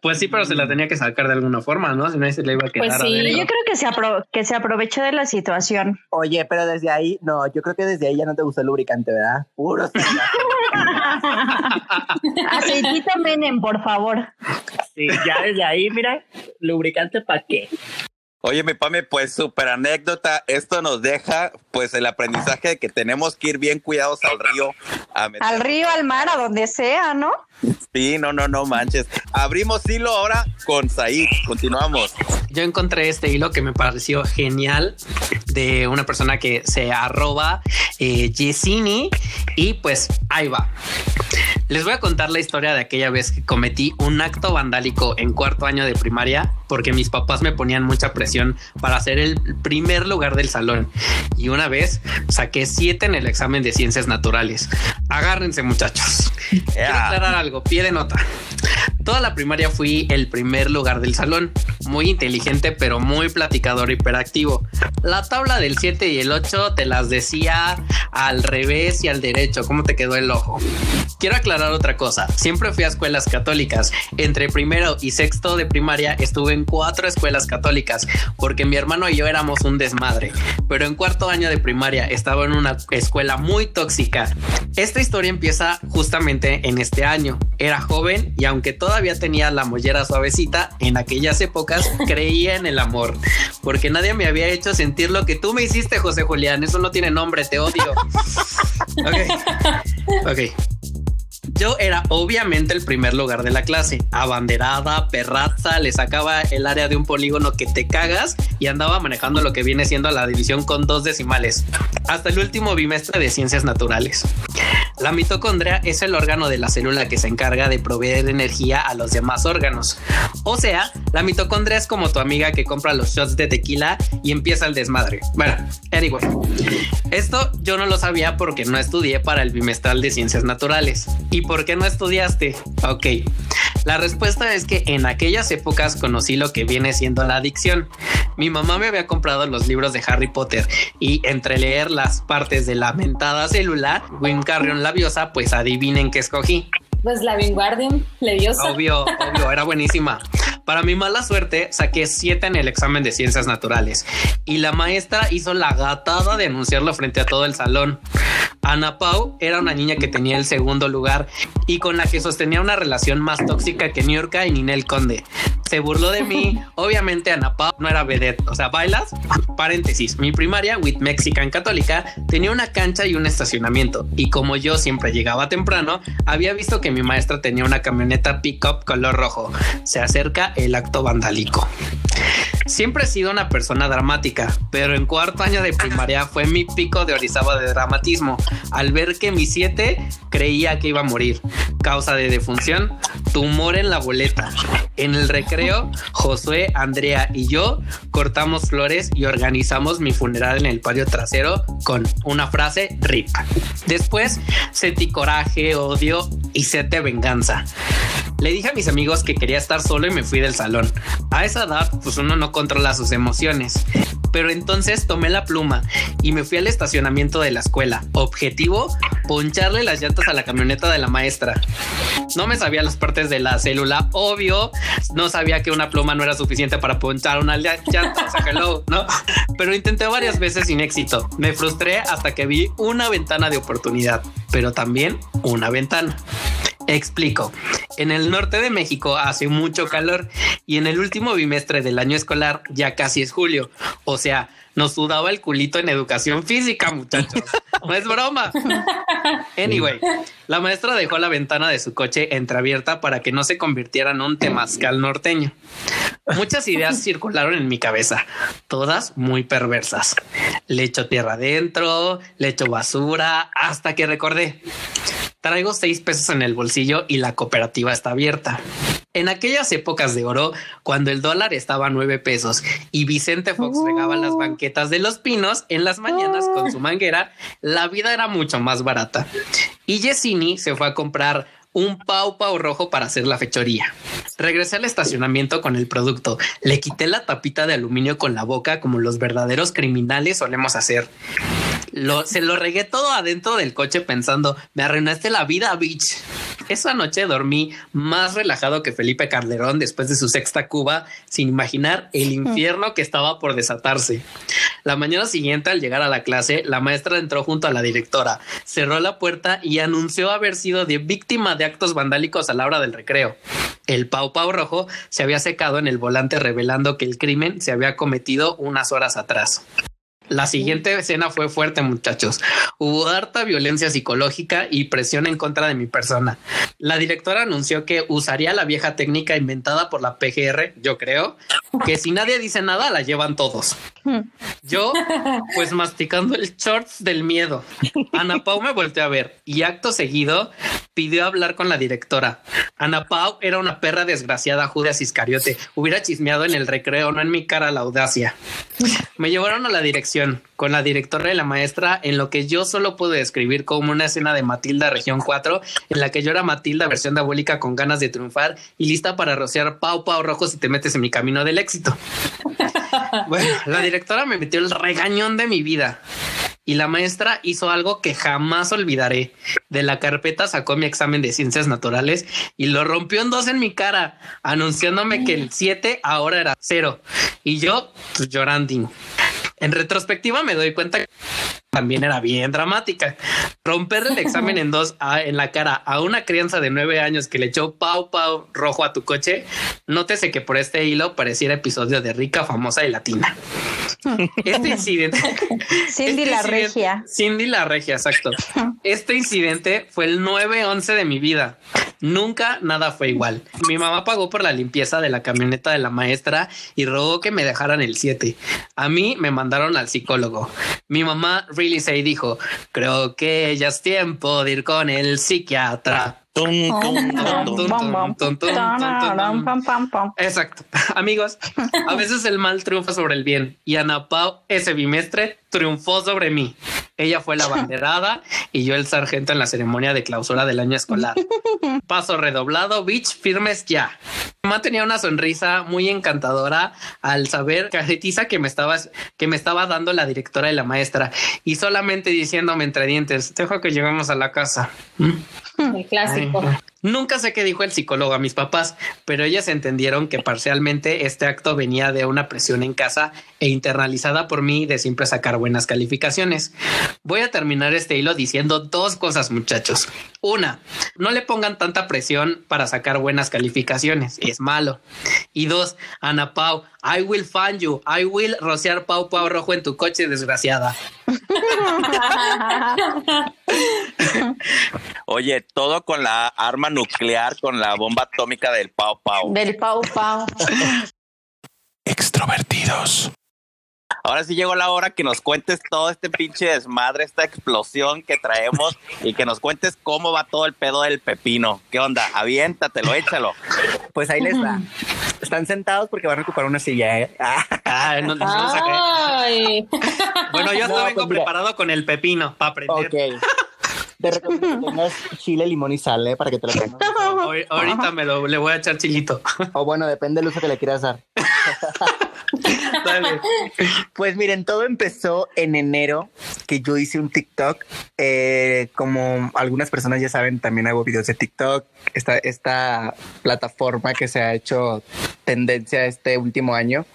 Pues sí, pero se la tenía que sacar de alguna forma, ¿no? Si no, ahí se le iba a quedar Pues sí. Adentro. yo creo que se, apro- que se aprovechó de la situación. Oye, pero desde ahí, no, yo creo que desde ahí ya no te gustó el lubricante, ¿verdad? Puro. Aceitito Menem, por favor. Sí, ya desde ahí, mira, lubricante para qué. Oye, mi pame, pues súper anécdota. Esto nos deja pues el aprendizaje de que tenemos que ir bien cuidados al río. Al río, al mar, a donde sea, ¿no? Sí, no, no, no manches. Abrimos hilo ahora con Said. Continuamos. Yo encontré este hilo que me pareció genial de una persona que se arroba eh, Yesini y pues ahí va. Les voy a contar la historia de aquella vez que cometí un acto vandálico en cuarto año de primaria porque mis papás me ponían mucha presión para ser el primer lugar del salón y una vez saqué siete en el examen de ciencias naturales. Agárrense muchachos. Quiero Yeah. aclarar algo, pie de nota. Toda la primaria fui el primer lugar del salón. Muy inteligente, pero muy platicador, hiperactivo. La tabla del 7 y el 8 te las decía al revés y al derecho. ¿Cómo te quedó el ojo? Quiero aclarar otra cosa. Siempre fui a escuelas católicas. Entre primero y sexto de primaria estuve en cuatro escuelas católicas porque mi hermano y yo éramos un desmadre. Pero en cuarto año de primaria estaba en una escuela muy tóxica. Esta historia empieza justamente en este año. Era joven y aunque todavía tenía la mollera suavecita, en aquellas épocas creía en el amor. Porque nadie me había hecho sentir lo que tú me hiciste, José Julián. Eso no tiene nombre, te odio. Ok. Ok. Yo era obviamente el primer lugar de la clase, abanderada, perraza, le sacaba el área de un polígono que te cagas y andaba manejando lo que viene siendo la división con dos decimales, hasta el último bimestre de ciencias naturales. La mitocondria es el órgano de la célula que se encarga de proveer energía a los demás órganos. O sea, la mitocondria es como tu amiga que compra los shots de tequila y empieza el desmadre. Bueno, anyway. Esto yo no lo sabía porque no estudié para el bimestral de ciencias naturales. ¿Y por qué no estudiaste? Ok. La respuesta es que en aquellas épocas conocí lo que viene siendo la adicción. Mi mamá me había comprado los libros de Harry Potter y entre leer las partes de la mentada célula, Wingardium Labiosa, pues adivinen qué escogí. Pues la Vinguardium Leviosa. Obvio, obvio, era buenísima. Para mi mala suerte, saqué siete en el examen de ciencias naturales y la maestra hizo la gatada de anunciarlo frente a todo el salón. Ana Pau era una niña que tenía el segundo lugar y con la que sostenía una relación más tóxica que Niurka y Ninel Conde. Se burló de mí. Obviamente Ana Pau no era vedette. O sea, bailas. Paréntesis. Mi primaria, with Mexican Católica, tenía una cancha y un estacionamiento. Y como yo siempre llegaba temprano, había visto que mi maestra tenía una camioneta pickup color rojo. Se acerca el acto vandálico. Siempre he sido una persona dramática, pero en cuarto año de primaria fue mi pico de Orizaba de dramatismo, al ver que mi 7 creía que iba a morir. Causa de defunción, tumor en la boleta. En el recreo, Josué, Andrea y yo cortamos flores y organizamos mi funeral en el patio trasero con una frase RIP. Después sentí coraje, odio y sed de venganza. Le dije a mis amigos que quería estar solo y me fui del salón. A esa edad, pues uno no controla sus emociones. Pero entonces tomé la pluma y me fui al estacionamiento de la escuela. Objetivo, poncharle las llantas a la camioneta de la maestra. No me sabía las partes de la célula, obvio. No sabía que una pluma no era suficiente para ponchar una llanta. Hello, ¿no? Pero intenté varias veces sin éxito. Me frustré hasta que vi una ventana de oportunidad, pero también una ventana. Explico. En el norte de México hace mucho calor y en el último bimestre del año escolar ya casi es julio. O sea, nos sudaba el culito en educación física, muchachos. No es broma. Anyway, la maestra dejó la ventana de su coche entreabierta para que no se convirtiera en un temazcal norteño. Muchas ideas circularon en mi cabeza, todas muy perversas. Le echo tierra adentro, le echo basura, hasta que recordé. Traigo seis pesos en el bolsillo y la cooperativa está abierta. En aquellas épocas de oro, cuando el dólar estaba a nueve pesos y Vicente Fox regaba las banquetas de los pinos en las mañanas con su manguera, la vida era mucho más barata. Y Yesini se fue a comprar un pau pau rojo para hacer la fechoría. Regresé al estacionamiento con el producto. Le quité la tapita de aluminio con la boca como los verdaderos criminales solemos hacer. Lo, se lo regué todo adentro del coche pensando, me arruinaste la vida, bitch. Esa noche dormí más relajado que Felipe Calderón después de su sexta cuba, sin imaginar el infierno que estaba por desatarse. La mañana siguiente, al llegar a la clase, la maestra entró junto a la directora, cerró la puerta y anunció haber sido de víctima de actos vandálicos a la hora del recreo. El Pau Pau rojo se había secado en el volante revelando que el crimen se había cometido unas horas atrás. La siguiente escena fue fuerte, muchachos. Hubo harta violencia psicológica y presión en contra de mi persona. La directora anunció que usaría la vieja técnica inventada por la PGR, yo creo, que si nadie dice nada, la llevan todos. Yo, pues masticando el shorts del miedo. Ana Pau me volteó a ver y acto seguido pidió hablar con la directora. Ana Pau era una perra desgraciada, Judas Iscariote. Hubiera chismeado en el recreo, no en mi cara la audacia. Me llevaron a la dirección con la directora y la maestra en lo que yo solo pude describir como una escena de Matilda Región 4, en la que yo era Matilda versión diabólica con ganas de triunfar y lista para rociar pau pau rojo si te metes en mi camino del éxito. Bueno, la directora me metió el regañón de mi vida. Y la maestra hizo algo que jamás olvidaré. De la carpeta sacó mi examen de ciencias naturales y lo rompió en dos en mi cara, anunciándome que el 7 ahora era cero. Y yo, pues llorando. En retrospectiva me doy cuenta también era bien dramática. Romper el examen en dos a- en la cara a una crianza de nueve años que le echó pau pau rojo a tu coche, nótese que por este hilo pareciera episodio de rica, famosa y latina. Este incidente. Cindy este la incidente- regia. Cindy la regia, exacto. Este incidente fue el 9-11 de mi vida. Nunca nada fue igual. Mi mamá pagó por la limpieza de la camioneta de la maestra y rogó que me dejaran el 7. A mí me mandaron al psicólogo. Mi mamá really say dijo, creo que ya es tiempo de ir con el psiquiatra. Exacto. Amigos, a veces el mal triunfa sobre el bien y Ana Pau ese bimestre triunfó sobre mí. Ella fue la banderada y yo el sargento en la ceremonia de clausura del año escolar. Paso redoblado, bitch, firmes ya. Mi mamá tenía una sonrisa muy encantadora al saber caretiza que me estaba que me estaba dando la directora y la maestra y solamente diciéndome entre dientes, dejo que lleguemos a la casa. ¿Mm? El clásico. Ay, Nunca sé qué dijo el psicólogo a mis papás, pero ellas entendieron que parcialmente este acto venía de una presión en casa e internalizada por mí de siempre sacar buenas calificaciones. Voy a terminar este hilo diciendo dos cosas, muchachos. Una, no le pongan tanta presión para sacar buenas calificaciones, es malo. Y dos, Ana Pau, I will find you, I will rociar Pau Pau rojo en tu coche, desgraciada. Oye, todo con la arma nuclear, con la bomba atómica del Pau Pau. Del pau pau. Extrovertidos. Ahora sí llegó la hora que nos cuentes todo este pinche desmadre, esta explosión que traemos y que nos cuentes cómo va todo el pedo del pepino. ¿Qué onda? Aviéntatelo, échalo. Pues ahí les va. Están sentados porque van a ocupar una silla. ¿eh? Ah, Ay, no- nos vamos a caer. Ay. Bueno, yo No, vengo pues preparado con el pepino para aprender. ok. Te recomiendo que tengas chile, limón y sal, ¿eh? Para que te lo. Ahor- Ahorita me lo, le voy a echar chilito. O bueno, depende del uso que le quieras dar. Dale. Pues miren, todo empezó en enero, que yo hice un TikTok. Eh, como algunas personas ya saben, también hago videos de TikTok. Esta, esta plataforma que se ha hecho tendencia este último año.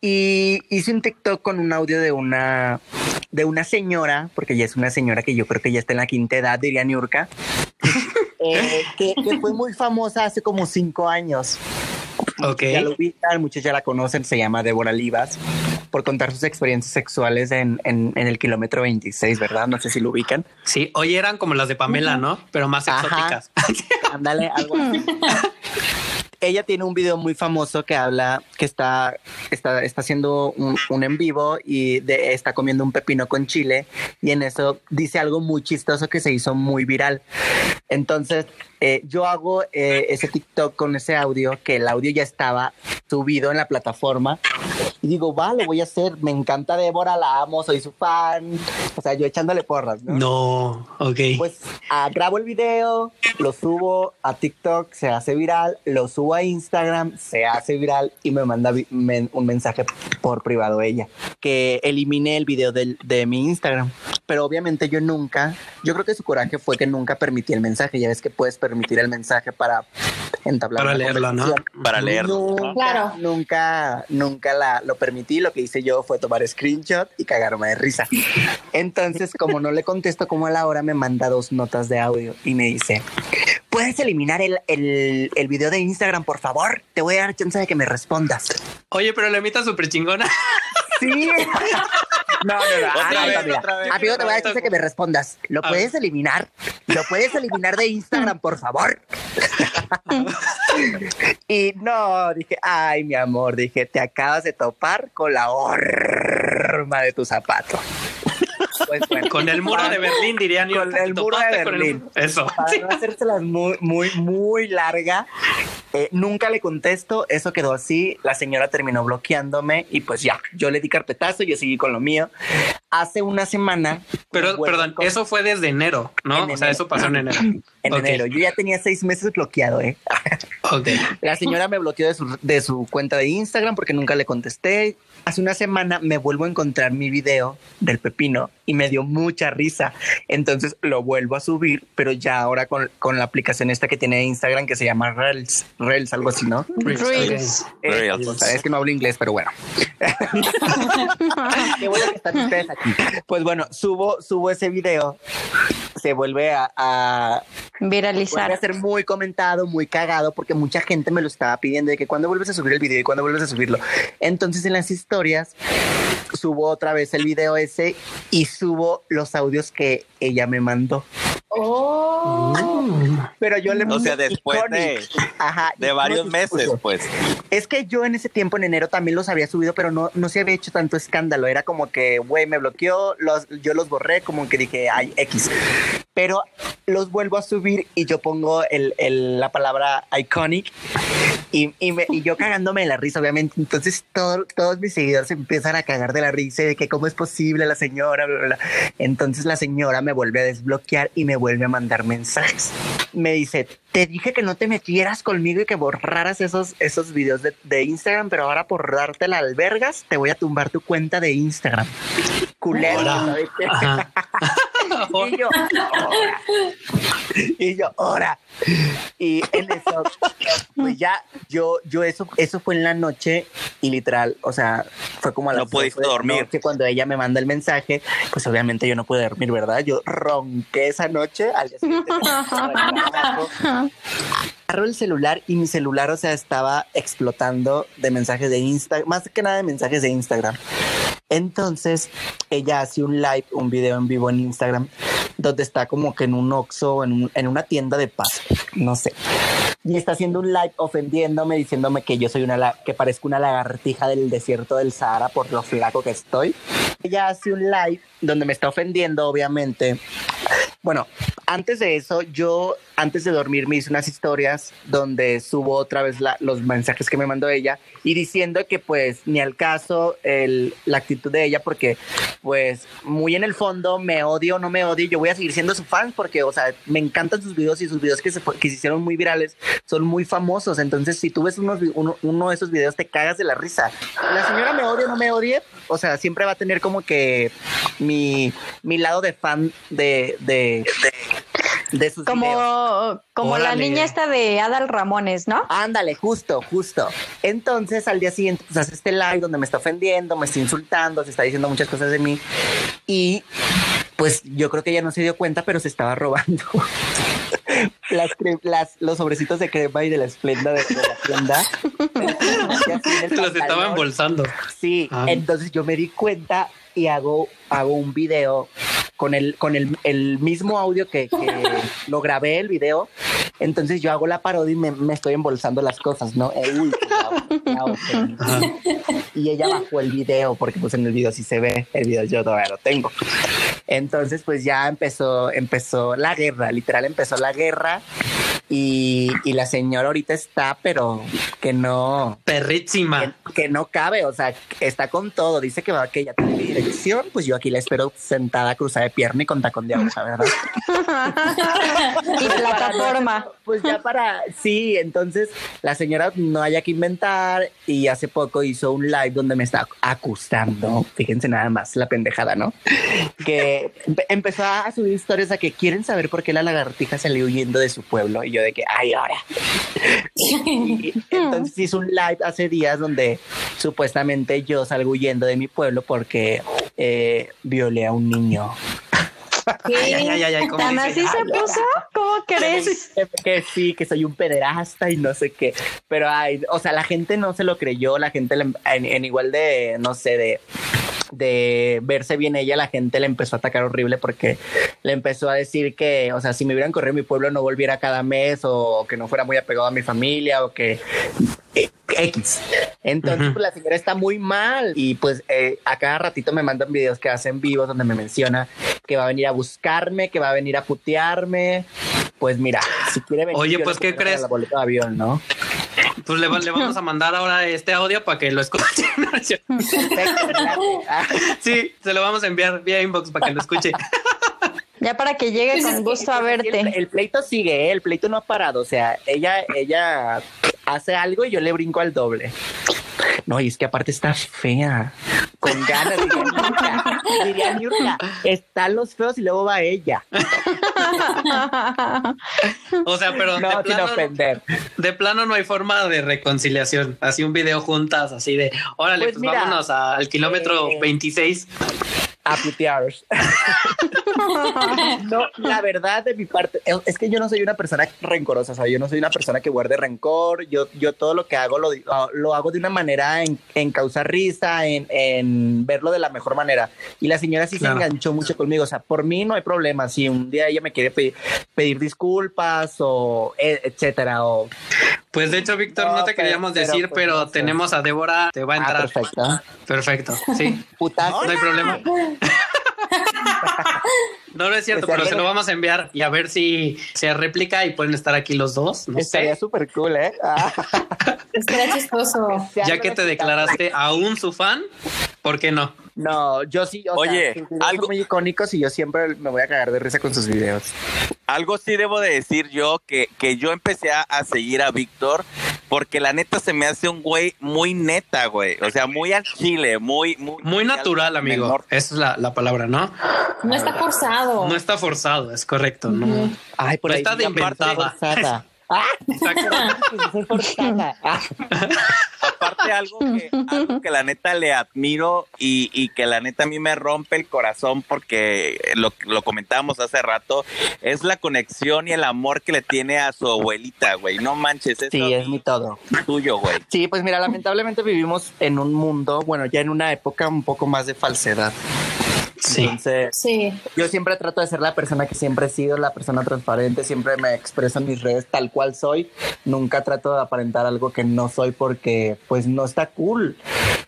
Y hice un TikTok con un audio de una de una señora, porque ya es una señora que yo creo que ya está en la quinta edad, diría Niurka, eh, que, que fue muy famosa hace como cinco años. Ok. Ya lo ubican, muchos ya la conocen, se llama Débora Livas. por contar sus experiencias sexuales en, en, en el kilómetro 26, ¿verdad? No sé si lo ubican. Sí, hoy eran como las de Pamela, ¿no? Pero más exóticas. Ándale, algo así. Ella tiene un video muy famoso que habla que está, está, está haciendo un, un en vivo y de, está comiendo un pepino con chile y en eso dice algo muy chistoso que se hizo muy viral. Entonces, eh, yo hago eh, ese TikTok con ese audio, que el audio ya estaba subido en la plataforma. Y digo, va, lo voy a hacer. Me encanta Débora, la amo, soy su fan. O sea, yo echándole porras, ¿no? No, ok. Pues ah, grabo el video, lo subo a TikTok, se hace viral, lo subo a Instagram, se hace viral y me manda men- un mensaje por privado ella, que eliminé el video del- de mi Instagram. Pero obviamente yo nunca, yo creo que su coraje fue que nunca permití el mensaje. Ya ves que puedes permitir el mensaje para entablar Para una leerlo, ¿no? conversación. Para leerlo. Claro. Nunca, nunca la, lo permití. Lo que hice yo fue tomar screenshot y cagarme de risa. Entonces, como no le contesto como a la hora, me manda dos notas de audio y me dice, ¿puedes eliminar el, el, el video de Instagram, por favor? Te voy a dar chance de que me respondas. Oye, pero la mitad súper chingona. Sí. No, no, no. Otra Ah, no, vez, mira. vez. Amigo, te voy a dar chance de que me respondas. ¿Lo A puedes eliminar? ¿Lo puedes eliminar de Instagram, por favor? y no, dije, ay, mi amor, dije, te acabas de topar con la horma de tu zapato. Pues bueno, Con el muro de Berlín, dirían. Con el muro de con el- Berlín. Eso. para no hacérselas muy, muy, muy larga, eh, nunca le contesto, eso quedó así, la señora terminó bloqueándome y pues ya, yo le di carpetazo, yo seguí con lo mío. Hace una semana... Pero, perdón, con- eso fue desde enero, ¿no? En o sea, eso pasó en enero. En Ok, enero, yo ya tenía seis meses bloqueado, ¿eh? Ok. La señora me bloqueó de su, de su cuenta de Instagram porque nunca le contesté. Hace una semana me vuelvo a encontrar mi video del pepino y me dio mucha risa. Entonces lo vuelvo a subir, pero ya ahora con, con la aplicación esta que tiene Instagram que se llama Reels, Reels, algo así, ¿no? Reels. Eh, Reels. o sea, es que no hablo inglés, pero bueno. Qué bueno que están ustedes aquí. Pues bueno, subo, subo ese video. Se vuelve a, a, vuelve a Viralizar. ser muy comentado, muy cagado, porque mucha gente me lo estaba pidiendo de que cuando vuelves a subir el video y cuando vuelves a subirlo. Entonces en las historias subo otra vez el video ese y subo los audios que ella me mandó. Oh. Pero yo le O sea, después de. Ajá, de varios meses, pues. Es que yo en ese tiempo, en enero, también los había subido, pero no, no se había hecho tanto escándalo. Era como que, güey, me bloqueó, los, yo los borré, como que dije, ay, X. Pero los vuelvo a subir y yo pongo el, el- la palabra iconic y, y, me- y yo cagándome de la risa, obviamente. Entonces todo- todos mis seguidores se empiezan a cagar de la risa de que cómo es posible la señora, bla, bla, bla. Entonces la señora me vuelve a desbloquear y me vuelve a mandar mensajes. Me dice, te dije que no te metieras conmigo y que borraras esos, esos videos de, de Instagram, pero ahora por darte la albergas, te voy a tumbar tu cuenta de Instagram. Culero. Y yo, "Ahora". Y yo, ahora. Y en eso, pues ya, yo, yo eso, eso fue en la noche y literal, o sea, fue como a No las pudiste 12 de la dormir. noche cuando ella me manda el mensaje, pues obviamente yo no pude dormir, ¿verdad? Yo ronqué esa noche al día siguiente. Agarro el celular y mi celular, o sea, estaba explotando de mensajes de Instagram, más que nada de mensajes de Instagram. Entonces, ella hace un live, un video en vivo en Instagram, donde está como que en un Oxxo, en, en una tienda de paz, no sé. Y está haciendo un live ofendiéndome, diciéndome que yo soy una, que parezco una lagartija del desierto del Sahara por lo flaco que estoy. Ella hace un live donde me está ofendiendo, obviamente. Bueno, antes de eso, yo antes de dormir me hice unas historias donde subo otra vez los mensajes que me mandó ella y diciendo que pues ni al caso el- la actitud de ella porque pues muy en el fondo me odio no me odio, yo voy a seguir siendo su fan porque o sea, me encantan sus videos y sus videos que se, que se hicieron muy virales son muy famosos, entonces si tú ves uno, uno de esos videos te cagas de la risa. La señora me odia no me odie, o sea, siempre va a tener como que mi, mi lado de fan de, de, de sus videos. Como, como la niña esta de Adal Ramones, ¿no? Ándale, justo, justo. Entonces al día siguiente pues hace este live donde me está ofendiendo, me está insultando, se está diciendo muchas cosas de mí y pues yo creo que ella no se dio cuenta, pero se estaba robando. las, las- los sobrecitos de crema y de la esplenda de, de la tienda. Los estaba embolsando. Sí, Ah. entonces yo me di cuenta y hago, hago un video con el, con el, el mismo audio que, que lo grabé el video. Entonces yo hago la parodia y me, me estoy embolsando las cosas, ¿no? Eh, uy, cuidado, cuidado, que- Ajá. y ella bajó el video porque pues en el video sí se ve, el video yo todavía lo tengo. Entonces pues ya empezó, empezó la guerra, literal empezó la guerra y, y la señora ahorita está, pero que no, Perrísima. que, que no cabe, o sea, está con todo, dice que va que ya tiene dirección, pues yo aquí la espero sentada, cruzada de pierna y con tacón de aguja, ¿verdad? y plataforma. Pues ya para, sí, entonces la señora no haya que inventar y hace poco hizo un live donde me está acusando, fíjense nada más la pendejada, ¿no? Que empe- empezó a subir historias a que quieren saber por qué la lagartija salió huyendo de su pueblo y yo de que, ay, ahora. Y entonces hizo un live hace días donde supuestamente yo salgo huyendo de mi pueblo porque eh, violé a un niño. Ay, ay, ay, ay, ay, ¿cómo ¿Tan dice? así se puso? ¿Cómo crees? que, sí, que soy un pederasta y no sé qué. Pero ay, o sea, la gente no se lo creyó, la gente le- en, en igual de, no sé, de de verse bien ella, la gente le empezó a atacar horrible porque le empezó a decir que, o sea, si me hubieran corrido mi pueblo no volviera cada mes o que no fuera muy apegado a mi familia o que eh, X. Entonces, pues la señora está muy mal y pues eh, a cada ratito me mandan videos que hacen vivos donde me menciona que va a venir a buscarme, que va a venir a putearme. Pues mira, si quiere venir. Oye, pues, ¿qué crees? La boleta de avión, ¿no? Pues le, va- le vamos a mandar ahora este audio para que lo escuchen. No, es cierto. Perfecto, gracias. Ah, Sí, se lo vamos a enviar vía inbox para que lo escuche. Ya para que llegue con gusto a El, verte. el pleito sigue, ¿eh? el pleito no ha parado. O sea, ella, ella hace algo y yo le brinco al doble. No, y es que aparte está fea. Con ganas, diría Niurka. Diría Niurka, Están los feos y luego va ella. O sea, pero No, de, sin plano, ofender. de plano no hay forma de reconciliación. Así un video juntas, así de, órale, Pues pues, mira, vámonos al kilómetro eh, 26. A putear. No, la verdad de mi parte es- que yo no soy una persona rencorosa, o sea, yo no soy una persona que guarde rencor, yo, yo todo lo que hago lo, lo hago de una manera en, en causar risa, en, en verlo de la mejor manera. Y la señora sí Claro. se enganchó mucho conmigo, o sea, por mí no hay problema, si un día ella me quiere pedir, pedir disculpas o e- etcétera, o... Pues de hecho, Víctor, No, no, te pero- queríamos pero, decir, pues, pero no sé. tenemos a Débora, te va a Ah, entrar. perfecto. Perfecto, sí. Putazo. No hay problema. No, no es cierto, pero se lo vamos a enviar y a ver si se replica y pueden estar aquí los dos. No Estaría sé. súper cool, ¿eh? Ah. Estaría chistoso. Ya que te declaraste aún su fan, ¿por qué no? No, yo sí, o Oye, sea, algo- muy icónicos y yo siempre me voy a cagar de risa con sus videos. Algo sí debo de decir yo, que, que yo empecé a, a seguir a Víctor, porque la neta se me hace un güey muy neta, güey. O sea, muy al chile, muy... Muy, Muy natural, amigo. Esa es la, la palabra, ¿no? No está forzado. No está forzado, es correcto. No. Ay, por No ahí está de inventada. Ah, Aparte, algo que, algo que la neta le admiro y, y que la neta a mí me rompe el corazón porque lo, lo comentábamos hace rato, es la conexión y el amor que le tiene a su abuelita, güey. No manches, eso Sí, es mi todo. tuyo, güey. Sí, pues mira, lamentablemente vivimos en un mundo, bueno, ya en una época un poco más de falsedad. Sí. Entonces, Sí. yo siempre trato de ser la persona que siempre he sido, la persona transparente, siempre me expreso en mis redes tal cual soy. Nunca trato de aparentar algo que no soy porque pues no está cool.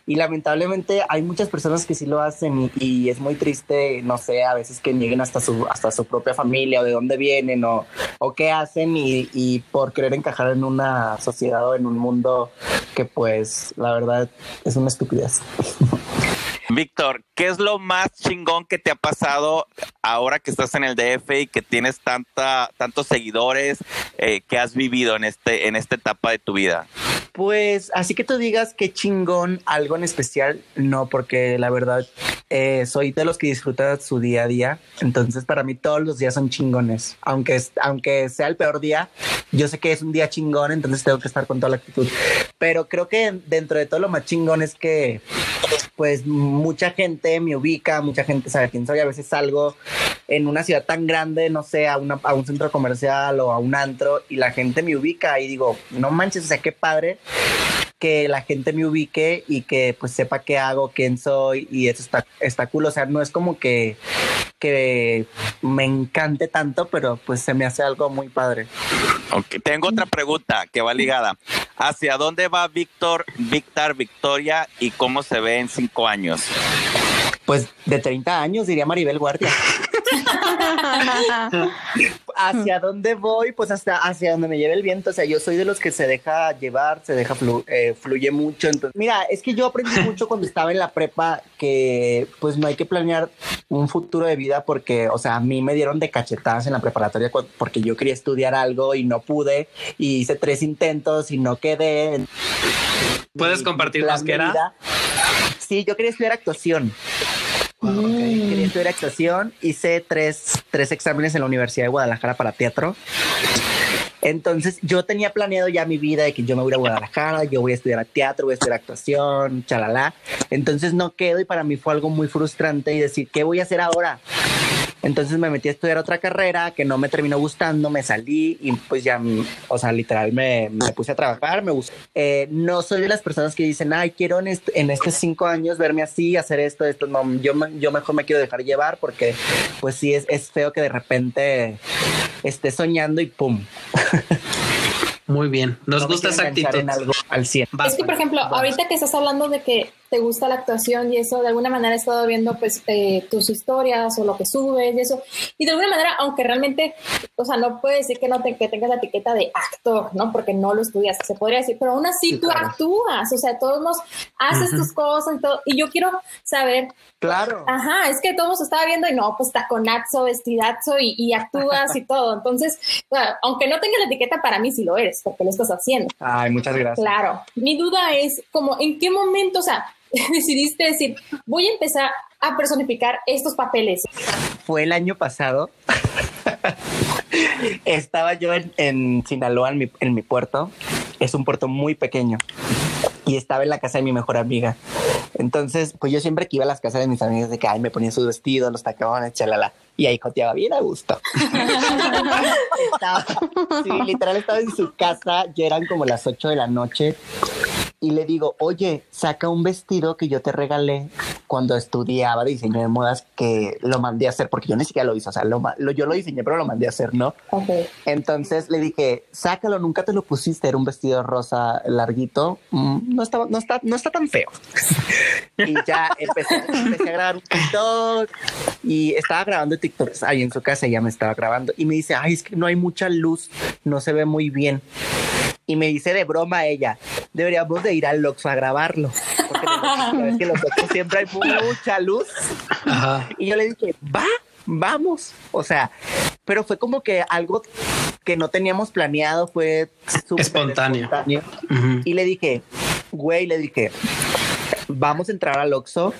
Y lamentablemente hay muchas personas que sí lo hacen y, y es muy triste, no sé, a veces que nieguen hasta su, hasta su propia familia o de dónde vienen o, o qué hacen y, y por querer encajar en una sociedad o en un mundo que pues la verdad es una estupidez. Víctor, ¿qué es lo más chingón que te ha pasado ahora que estás en el DF y que tienes tanta, tantos seguidores eh, que has vivido en, este, en esta etapa de tu vida? Pues así que tú digas que chingón, algo en especial, no, porque la verdad eh, soy de los que disfruta su día a día. Entonces, para mí todos los días son chingones. Aunque, es- aunque sea el peor día, yo sé que es un día chingón, entonces tengo que estar con toda la actitud. Pero creo que dentro de todo lo más chingón es que, pues, mucha gente me ubica, mucha gente sabe quién soy. A veces salgo en una ciudad tan grande, no sé, a, una, a un centro comercial o a un antro y la gente me ubica y digo, no manches, o sea, qué padre que la gente me ubique y que pues sepa qué hago, quién soy y eso está, está cool. O sea, no es como que, que me encante tanto, pero pues se me hace algo muy padre. Tengo otra pregunta que va ligada. ¿Hacia dónde va Víctor, Víctor, Victoria y cómo se ve en cinco años? Pues de 30 años, diría Maribel Guardia. ¿Hacia dónde voy? Pues hasta hacia donde me lleve el viento. O sea, yo soy de los que se deja llevar, se deja flu eh, fluye mucho. Entonces, mira, es que yo aprendí mucho cuando estaba en la prepa que pues no hay que planear un futuro de vida porque, o sea, a mí me dieron de cachetadas en la preparatoria porque yo quería estudiar algo y no pude y hice tres intentos y no quedé. ¿Puedes compartirnos qué era? Sí, yo quería estudiar actuación. Quería estudiar actuación. Hice tres, tres exámenes en la Universidad de Guadalajara para teatro. Entonces yo tenía planeado ya mi vida de que yo me voy a Guadalajara, yo voy a estudiar teatro, voy a estudiar actuación, chalala. Entonces no quedo y para mí fue algo muy frustrante y decir, ¿qué voy a hacer ahora? Entonces me metí a estudiar otra carrera que no me terminó gustando, me salí y pues ya, o sea, literal me, me puse a trabajar, me gustó. Eh, no soy de las personas que dicen, ay, quiero en, en estos cinco años verme así, hacer esto, esto. No, yo, yo mejor me quiero dejar llevar porque pues sí, es, es feo que de repente esté soñando y pum. Muy bien, nos gusta esa actitud. algo al 100. Es que, por ejemplo, ahorita que estás hablando de que te gusta la actuación y eso, de alguna manera he estado viendo pues eh, tus historias o lo que subes y eso, y de alguna manera, aunque realmente, o sea, no puedes decir que no te, que tengas la etiqueta de actor, ¿no? Porque no lo estudias, se podría decir, pero aún así tú actúas, o sea, todos nos haces tus cosas y todo, y yo quiero saber. Claro. Ajá, es que todos estaba viendo y no, pues taconazo, vestidazo y, y actúas y todo. Entonces, aunque no tengas la etiqueta, para mí sí lo eres, porque lo estás haciendo. Ay, muchas gracias. Claro. Mi duda es como, ¿en qué momento, o sea, decidiste decir, voy a empezar a personificar estos papeles? Fue el año pasado. Estaba yo en, Sinaloa, en mi, en mi puerto. Es un puerto muy pequeño y estaba en la casa de mi mejor amiga. Entonces, pues yo siempre que iba a las casas de mis amigas de que ay, me ponía sus vestidos, los tacones, chalala, y ahí joteaba bien a gusto. sí, literal estaba en su casa, ya eran como las 8 de la noche y le digo, oye, saca un vestido que yo te regalé cuando estudiaba diseño de modas que lo mandé a hacer, porque yo ni siquiera lo hice, o sea, lo, yo lo diseñé, pero lo mandé a hacer, ¿no? Entonces le dije, sácalo, nunca te lo pusiste, era un vestido rosa larguito, mm, no, estaba, no, está, no está tan feo. y ya empecé, empecé, a grabar un TikTok y estaba grabando TikTok ahí en su casa, ya me estaba grabando y me dice, ay, es que no hay mucha luz, no se ve muy bien y me dice de broma ella, deberíamos de ir al Lox a grabarlo. Porque es que los siempre hay mucha luz. Y yo le dije, va, vamos. O sea, pero fue como que algo que no teníamos planeado, fue espontáneo. espontáneo. Y le dije, güey, le dije, vamos a entrar al Oxxo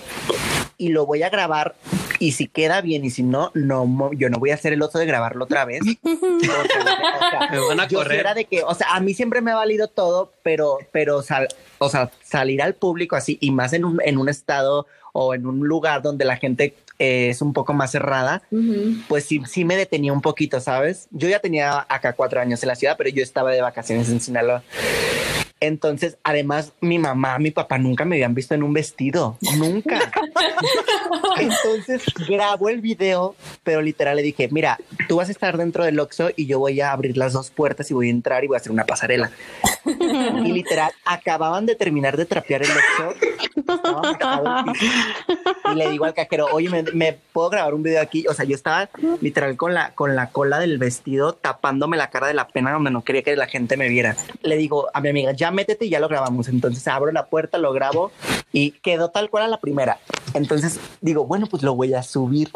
y lo voy a grabar y si queda bien y si no, no, yo no voy a hacer el oso de grabarlo otra vez. me van a correr. Era de que, o sea, a mí siempre me ha valido todo, pero, pero, o sea, salir al público así y más en un, en un estado o en un lugar donde la gente eh, es un poco más cerrada, pues sí, sí me detenía un poquito, ¿sabes? Yo ya tenía acá cuatro años en la ciudad, pero yo estaba de vacaciones en Sinaloa. Entonces, además, mi mamá, mi papá nunca me habían visto en un vestido, nunca. Entonces, grabo el video, pero literal le dije, mira, tú vas a estar dentro del Oxxo y yo voy a abrir las dos puertas y voy a entrar y voy a hacer una pasarela. y literal, acababan de terminar de trapear el Oxxo. y le digo al cajero, oye, ¿me, puedo grabar un video aquí? O sea, yo estaba literal con la, con la cola del vestido tapándome la cara de la pena donde no quería que la gente me viera. Le digo a mi amiga, ya métete y ya lo grabamos. Entonces abro la puerta, lo grabo y quedó tal cual a la primera. Entonces digo, bueno, pues lo voy a subir,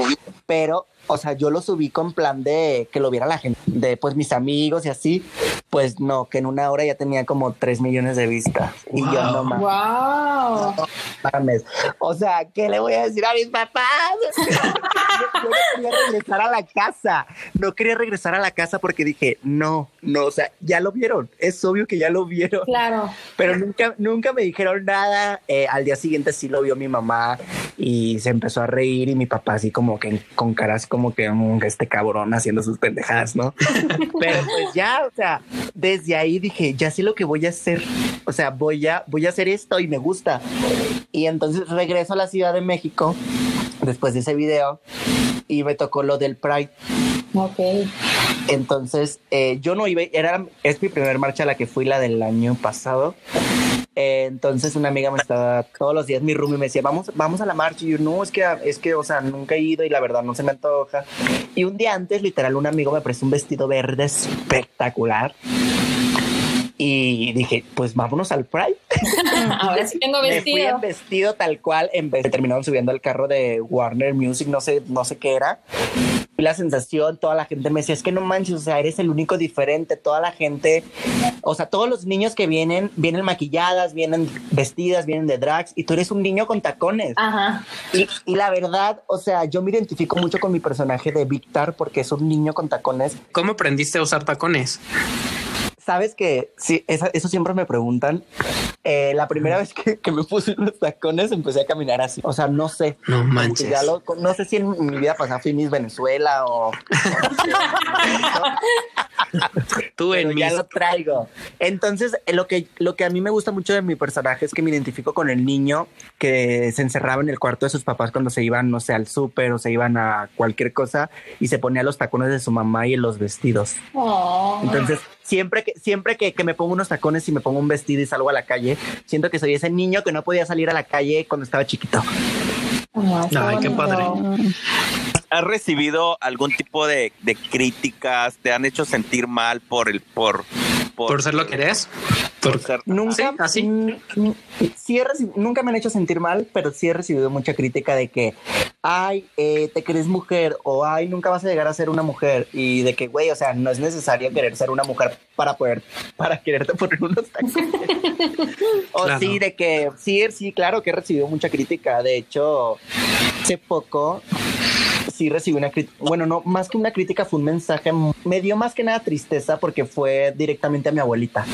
pero o sea, yo lo subí con plan de que lo viera la gente, de pues mis amigos y así, pues no, que en una hora ya tenía como tres millones de vistas y yo no más. Wow. mames. O sea, ¿qué le voy a decir a mis papás? yo, no quería regresar a la casa. No quería regresar a la casa porque dije, no, no, o sea, ya lo vieron. Es obvio que ya lo vieron. Claro. Pero nunca, nunca me dijeron nada. Eh, al día siguiente sí lo vio mi mamá y se empezó a reír y mi papá así como que con caras como que mm, este cabrón haciendo sus pendejadas, ¿no? Pero pues ya, o sea, desde ahí dije, ya sé lo que voy a hacer. O sea, voy a, voy a hacer esto y me gusta. Y entonces regreso a la Ciudad de México después de ese video y me tocó lo del Pride. Ok. Entonces, eh, yo no iba, era, es mi primer marcha a la que fui la del año pasado. Eh, entonces una amiga me estaba todos los días mi room y me decía, vamos, vamos a la marcha. Y yo, no, es que, es que, o sea, nunca he ido y la verdad no se me antoja. Y un día antes, literal, un amigo me prestó un vestido verde espectacular. Y dije, pues vámonos al Pride. Ahora sí tengo Me fui vestido. en vestido tal cual, en vez de terminaron subiendo al carro de Warner Music, no sé, no sé qué era. La sensación, toda la gente me decía, es que no manches, o sea, eres el único diferente, toda la gente, o sea, todos los niños que vienen, vienen maquilladas, vienen vestidas, vienen de drags, y tú eres un niño con tacones. Ajá. Y, y la verdad, o sea, yo me identifico mucho con mi personaje de Victor porque es un niño con tacones. ¿Cómo aprendiste a usar tacones? Sabes que sí, esa- eso siempre me preguntan. Eh, la primera vez que, que me puse unos tacones empecé a caminar así. O sea, no sé. No manches. ya lo- no sé si en mi vida pasada fui Miss Venezuela o, Tú pero en ya mis... lo traigo. Entonces, lo que, lo que a mí me gusta mucho de mi personaje es que me identifico con el niño que se encerraba en el cuarto de sus papás cuando se iban, no sé, al súper o se iban a cualquier cosa y se ponía los tacones de su mamá y en los vestidos. Oh. Entonces, siempre que, siempre que, que me pongo unos tacones y me pongo un vestido y salgo a la calle, siento que soy ese niño que no podía salir a la calle cuando estaba chiquito. Ay, qué padre. ¿Has recibido algún tipo de, de críticas? ¿Te han hecho sentir mal por el por ¿Por ser lo que eres? por ser- Nunca, ¿Sí? ¿Así? sí he nunca me han hecho sentir mal, pero sí he recibido mucha crítica de que, ay, eh, te crees mujer o ay, nunca vas a llegar a ser una mujer y de que, güey, o sea, no es necesario querer ser una mujer para poder, para quererte poner unos tacones. o Claro. sí, de que, sí, sí, claro que he recibido mucha crítica. De hecho, hace poco sí recibí una crítica, bueno, no, más que una crítica fue un mensaje, me dio más que nada tristeza porque fue directamente a mi abuelita.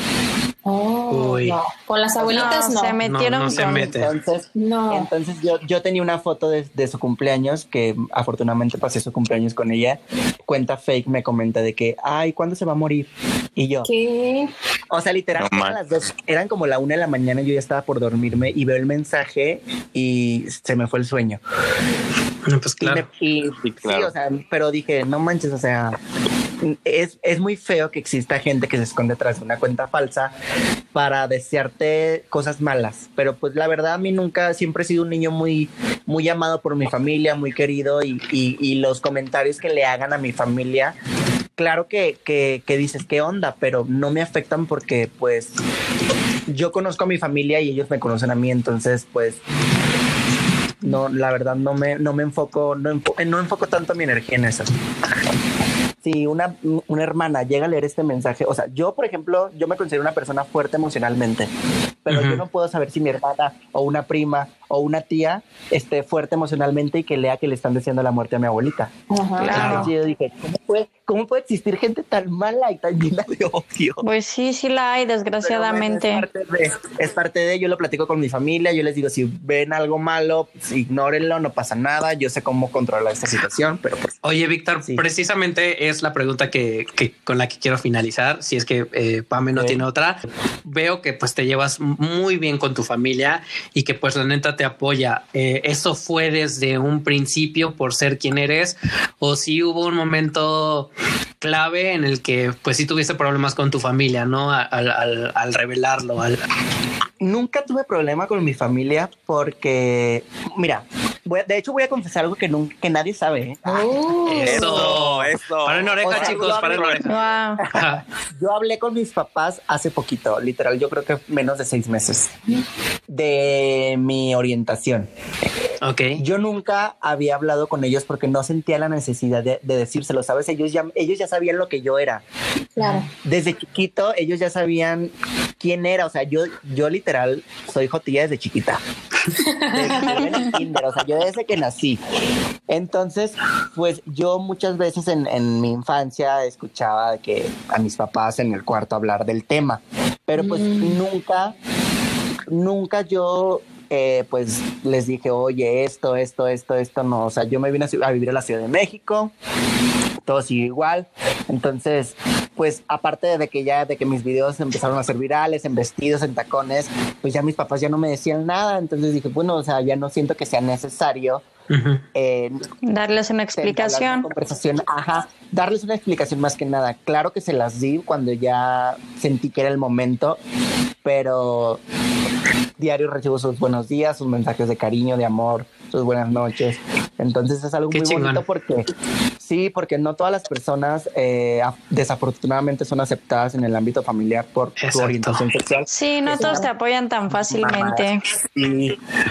Oh, Uy. no. Con las abuelitas no. se metieron No, no se con- mete. Entonces, No. entonces yo, yo tenía una foto de, de su cumpleaños que afortunadamente pasé su cumpleaños con ella. Cuenta fake me comenta de que, ay, ¿cuándo se va a morir? Y yo, ¿Qué? o sea, literal, No eran las dos, eran como la una de la mañana, yo ya estaba por dormirme y veo el mensaje y se me fue el sueño. Pues Y me- claro. Y, Sí, claro. sí, o sea, pero dije, no manches, o sea, es, es muy feo que exista gente que se esconde tras de una cuenta falsa para desearte cosas malas. Pero pues la verdad a mí nunca, siempre he sido un niño muy, muy amado por mi familia, muy querido y, y- y los comentarios que le hagan a mi familia, claro que, que, que dices, ¿qué onda? Pero no me afectan porque pues yo conozco a mi familia y ellos me conocen a mí, entonces pues no, la verdad no me, no me enfoco, no, enfo- no enfoco tanto mi energía en eso. Si una, una hermana llega a leer este mensaje, o sea, yo, por ejemplo, yo me considero una persona fuerte emocionalmente, pero yo no puedo saber si mi hermana o una prima o una tía esté fuerte emocionalmente y que lea que le están deseando la muerte a mi abuelita. Ajá. Claro. Entonces yo dije, ¿cómo puede, ¿cómo puede existir gente tan mala y tan llena de odio? Pues sí, sí la hay, Pero desgraciadamente. bueno, es, parte de, es parte de, yo lo platico con mi familia, yo les digo, si ven algo malo, pues, ignórenlo, no pasa nada, yo sé cómo controlar esta situación, pero pues Oye, Víctor, Sí. precisamente es la pregunta que, que- con la que quiero finalizar. Si es que eh, Pame no tiene otra, veo que pues te llevas muy bien con tu familia y que pues la neta te apoya. Eh, ¿Eso fue desde un principio por ser quien eres o si hubo un momento clave en el que pues sí tuviste problemas con tu familia, no al, al- al revelarlo? Al... nunca tuve problema con mi familia porque, mira, voy a- de hecho voy a confesar algo que, nunca, que nadie sabe. ¿eh? Uh, Eso, eso. Paren oreja, O sea, chicos, oreja. Guau. Ajá. Yo hablé con mis papás hace poquito, literal, yo creo que menos de seis meses, de mi orientación. Ok. Yo nunca había hablado con ellos porque no sentía la necesidad de, de decírselo, ¿sabes? Ellos ya, ellos ya sabían lo que yo era. claro. Desde chiquito ellos ya sabían quién era. O sea, yo, yo literal soy Jotilla desde chiquita. Desde kinder, o sea, yo desde que nací. Entonces, pues yo muchas veces en, en mi infancia escuchaba que a mis papás en el cuarto hablar del tema, pero pues nunca, nunca yo eh, pues les dije, oye, esto, esto, esto, esto, no. O sea, yo me vine a, vivir a la Ciudad de México, todo sigue igual. Entonces, pues aparte de que ya, de que mis videos empezaron a ser virales, en vestidos, en tacones, pues ya mis papás ya no me decían nada. Entonces dije, bueno, o sea, ya no siento que sea necesario eh, Darles una explicación. una conversación, ajá, darles una explicación más que nada. Claro que se las di cuando ya sentí que era el momento, pero diario recibo sus buenos días, sus mensajes de cariño, de amor, sus buenas noches. Entonces es algo Qué muy chingón. bonito porque sí, porque no todas las personas eh, af- desafortunadamente son aceptadas en el ámbito familiar por Exacto. su orientación sexual. Sí, no Es todos una te apoyan tan fácilmente.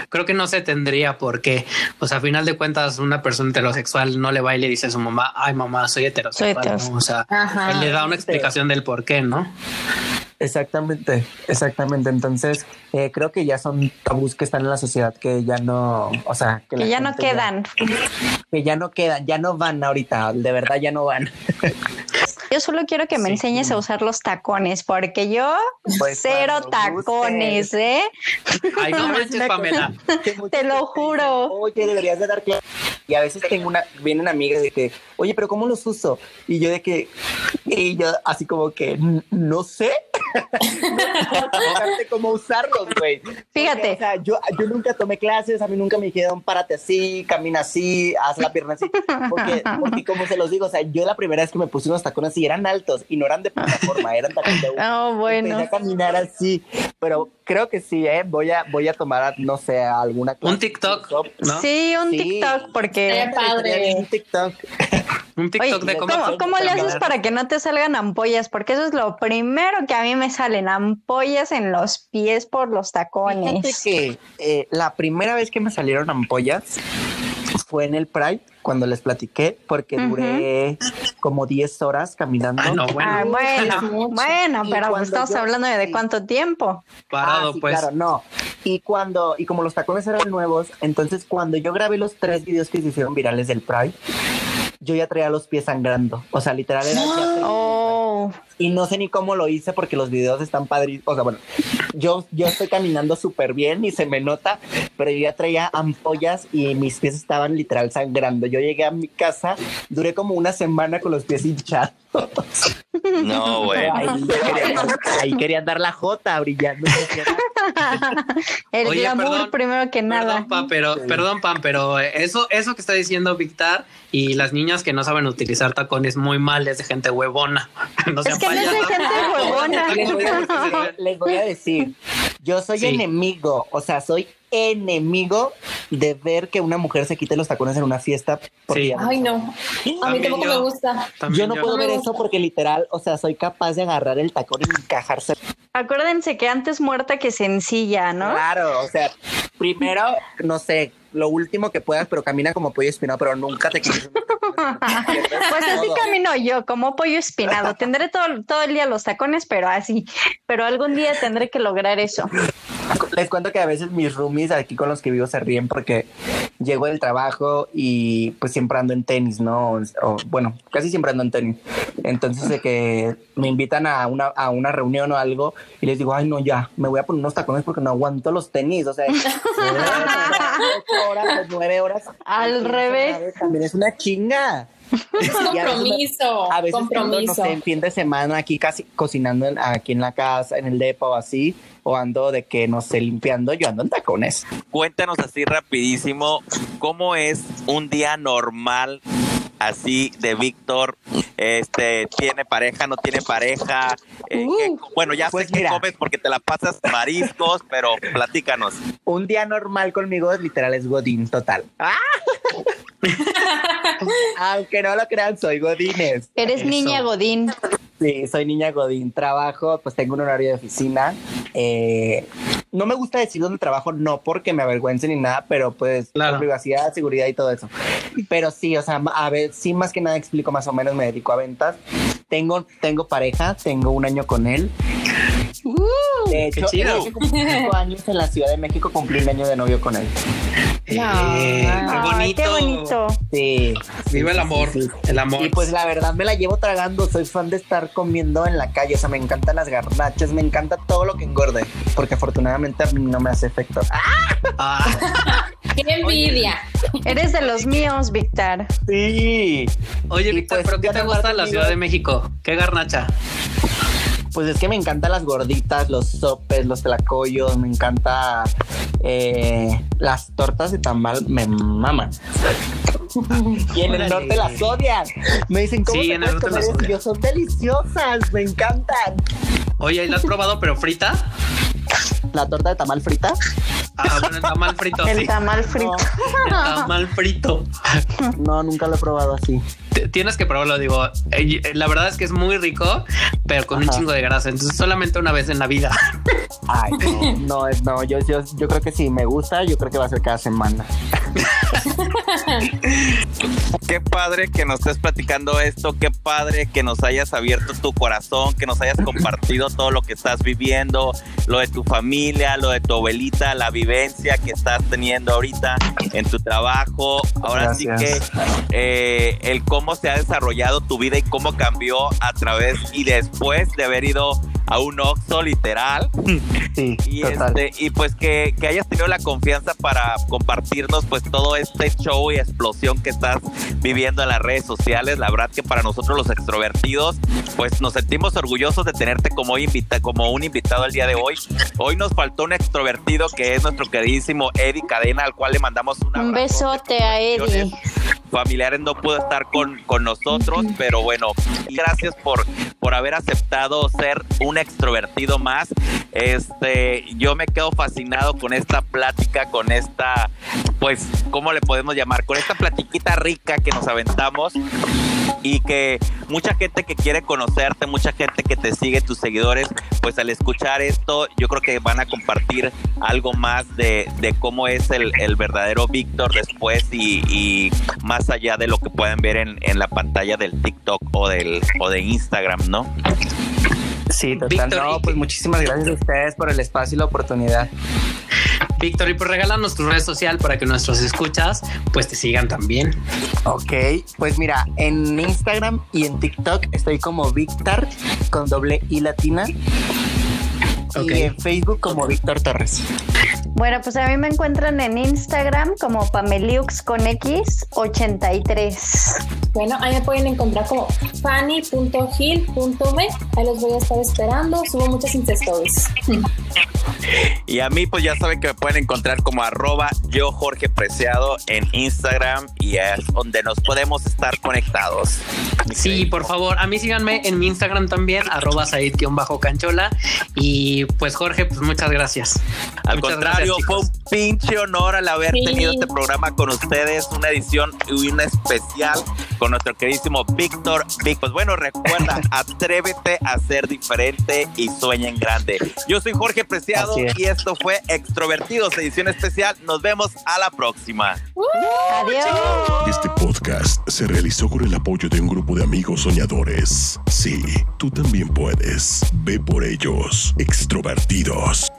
Creo que no se tendría por qué. O sea, final de cuentas, una persona heterosexual no le va y le dice a su mamá, ay mamá, soy heterosexual. Soy heterosexual. ¿no? O sea, Ajá. él le da una explicación del por qué, ¿no? Exactamente, exactamente. Entonces, eh, creo que ya son tabús que están en la sociedad que ya no, o sea, Que ya no quedan. que ya no quedan, ya no van ahorita, de verdad ya no van. Yo solo quiero que me Sí. enseñes a usar los tacones, porque yo Pues cero tacones, gustes. ¿eh? Ay, no ¿Sabes manches, Pamela. Te lo juro. Oye, deberías de dar clases. Y a veces tengo una, vienen amigas de que, oye, pero ¿cómo los uso? Y yo de que, y yo así como que, "N- no sé. No sé cómo usarlos, güey. Porque, Fíjate. o sea, yo, yo nunca tomé clases, a mí nunca me dijeron, párate así, camina así, haz la pierna así. Porque, porque como se los digo, o sea, yo la primera vez que me puse unos tacones y eran altos y no eran de plataforma, eran de Oh, bueno. Empecé a caminar así, pero creo que sí, ¿eh? Voy a, voy a tomar, no sé, alguna clase Un TikTok, ¿no? Sí, un Sí. TikTok, porque... Estaría padre. Un TikTok. Un TikTok Oye, de cómo. ¿cómo, cómo le haces para que no te salgan ampollas? Porque eso es lo primero que a mí me salen, ampollas en los pies por los Fíjate tacones. que eh, la primera vez que me salieron ampollas fue en el Pride, cuando les platiqué, porque duré como 10 horas caminando. Ah, no, bueno. Ah, bueno, bueno, pero estamos yo- hablando de sí. cuánto tiempo. Parado, Ah, sí, pues. Claro, no. Y cuando, y como los tacones eran nuevos, entonces cuando yo grabé los tres videos que se hicieron virales del Pride, yo ya traía los pies sangrando. O sea, literal era. Y no sé ni cómo lo hice porque los videos están padrísimos. O sea, bueno, yo, yo estoy caminando súper bien y se me nota, pero yo ya traía ampollas y mis pies estaban literal sangrando. Yo llegué a mi casa, duré como una semana con los pies hinchados. No, güey. Ahí, querían, ahí querían dar la jota brillando. el Oye, glamour perdón, primero que nada. Perdón, Pam, pero, perdón, Pam, pero eso, eso que está diciendo Victar y las niñas que no saben utilizar tacones muy mal es de gente huevona. No sean que no es de gente huevona. les, voy a decir, les voy a decir, yo soy Sí. enemigo, o sea, soy enemigo de ver que una mujer se quite los tacones en una fiesta. porque Sí. Ay, no. A mí tampoco yo. me gusta. También Yo no puedo ver eso porque literal, o sea, soy capaz de agarrar el tacón y encajarse. Acuérdense que antes muerta que sencilla, ¿no? Claro, o sea, primero, no sé, lo último que puedas, pero camina como pollo espinado, pero nunca te quites. Pues así camino yo, como pollo espinado. Tendré todo, todo el día los tacones, pero así. Pero algún día tendré que lograr eso. Les cuento que a veces mis roomies aquí con los que vivo se ríen porque llego del trabajo y pues siempre ando en tenis, ¿no? O, o, bueno, casi siempre ando en tenis. Entonces de que me invitan a una, a una reunión o algo y les digo, ay no, ya, me voy a poner unos tacones porque no aguanto los tenis. O sea, horas o nueve horas. Al revés. También es una chinga. Es Y a veces me- compromiso. a veces tengo, no compromiso. sé, en fin de semana aquí casi cocinando en- aquí en la casa, en el depa o así, o ando de que no sé, limpiando, yo ando en tacones. Cuéntanos así rapidísimo cómo es un día normal así de Víctor. Este, ¿tiene pareja, no tiene pareja? Eh, Uh. ¿qué- bueno, ya Pues sé que mira. comes porque te la pasas mariscos, pero platícanos. Un día normal conmigo literal es Godín total. ¡Ah! Aunque no lo crean, soy Godines. Eres Eso. niña Godín. Sí, soy niña Godín. Trabajo, pues tengo un horario de oficina. Eh, no me gusta decir dónde trabajo, no porque me avergüence ni nada, pero pues Claro. privacidad, seguridad y todo eso. Pero sí, o sea, a ver, sí, más que nada explico más o menos, me dedico a ventas. Tengo, tengo pareja, tengo un año con él. De hecho, qué chido. hace como cinco años en la Ciudad de México cumplí un año de novio con él. Eh, qué bonito. qué bonito. Sí. Viva el amor, sí, sí. el amor. Y pues la verdad me la llevo tragando. Soy fan de estar comiendo en la calle. O sea, me encantan las garnachas, me encanta todo lo que engorde. Porque afortunadamente a mí no me hace efecto. Ah, ¡Qué envidia! Eres de los míos, Víctor. Sí. oye, Víctor, pues, ¿pero qué te gusta de la. Ciudad de México? ¿Qué garnacha? Pues es que me encantan las gorditas, los sopes, los tlacoyos, me encanta eh, las tortas de tamal, me maman. Y en el norte las odian. Me dicen, ¿cómo Sí, te en el norte comer las. Yo, son deliciosas, me encantan. Oye, ¿y ¿la has probado pero frita? La torta de tamal frita. Ah, bueno, el tamal frito, El sí. tamal frito. El tamal frito. No, nunca lo he probado así. T- Tienes que probarlo, digo. eh, La verdad es que es muy rico, pero con un chingo de grasa. Entonces, solamente una vez en la vida. Ay, no, no, es- no yo, yo, yo creo que sí, me gusta, yo creo que va a ser cada semana. Qué padre que nos estés platicando esto, qué padre que nos hayas abierto tu corazón, que nos hayas compartido todo lo que estás viviendo, lo de tu familia, lo de tu abuelita, la vivencia que estás teniendo ahorita en tu trabajo. Ahora sí que eh, el cómo se ha desarrollado tu vida y cómo cambió a través y después de haber ido a un Oxxo literal. Sí, Y, total. este, y pues que, que hayas tenido la confianza para compartirnos pues todo este show y explosión que estás viviendo en las redes sociales. La verdad que para nosotros los extrovertidos pues nos sentimos orgullosos de tenerte como, invita como un invitado el día de hoy. Hoy nos faltó un extrovertido que es nuestro queridísimo Eddie Cadena al cual le mandamos un, Un besote a Eddie. Familiares no pudo estar con, con nosotros, pero bueno, gracias por, por haber aceptado ser un extrovertido más. Este, yo me quedo fascinado con esta plática, con esta, pues, ¿cómo le podemos llamar? Con esta platiquita rica que nos aventamos y que mucha gente que quiere conocerte, mucha gente que te sigue, tus seguidores, pues al escuchar esto, yo creo que van a compartir algo más de, de cómo es el, verdadero Víctor después y, y más allá de lo que pueden ver en, en la pantalla del TikTok o del o de Instagram, ¿no? Sí, total. Víctor, no, pues muchísimas gracias a ustedes por el espacio y la oportunidad. Víctor, y pues regálanos tu red social para que nuestros escuchas pues te sigan también. Ok, pues mira, en Instagram y en TikTok estoy como Víctor con doble I latina. Y en Facebook como Víctor Torres. Bueno, pues a mí me encuentran en Instagram como Pameliux con X 83. Bueno, ahí me pueden encontrar como fanny.gil.b. Ahí los voy a estar esperando. Subo muchas stories. Y a mí, pues ya saben que me pueden encontrar como arroba yo Jorge Preciado en Instagram y es donde nos podemos estar conectados. Sí, por favor, a mí síganme en mi Instagram también, arroba Said-canchola. Y pues Jorge, pues muchas gracias. Al Muchas contrario, gracias, fue un pinche honor al haber Sí. tenido este programa con ustedes, una edición y una especial con nuestro queridísimo Víctor Vic. Pues bueno, recuerda, atrévete a ser diferente y sueña en grande. Yo soy Jorge Preciado es. y esto fue Extrovertidos, edición especial. Nos vemos a la próxima. Adiós. Este podcast se realizó con el apoyo de un grupo de amigos soñadores. Sí, tú también puedes. Ve por ellos, extrovertidos introvertidos.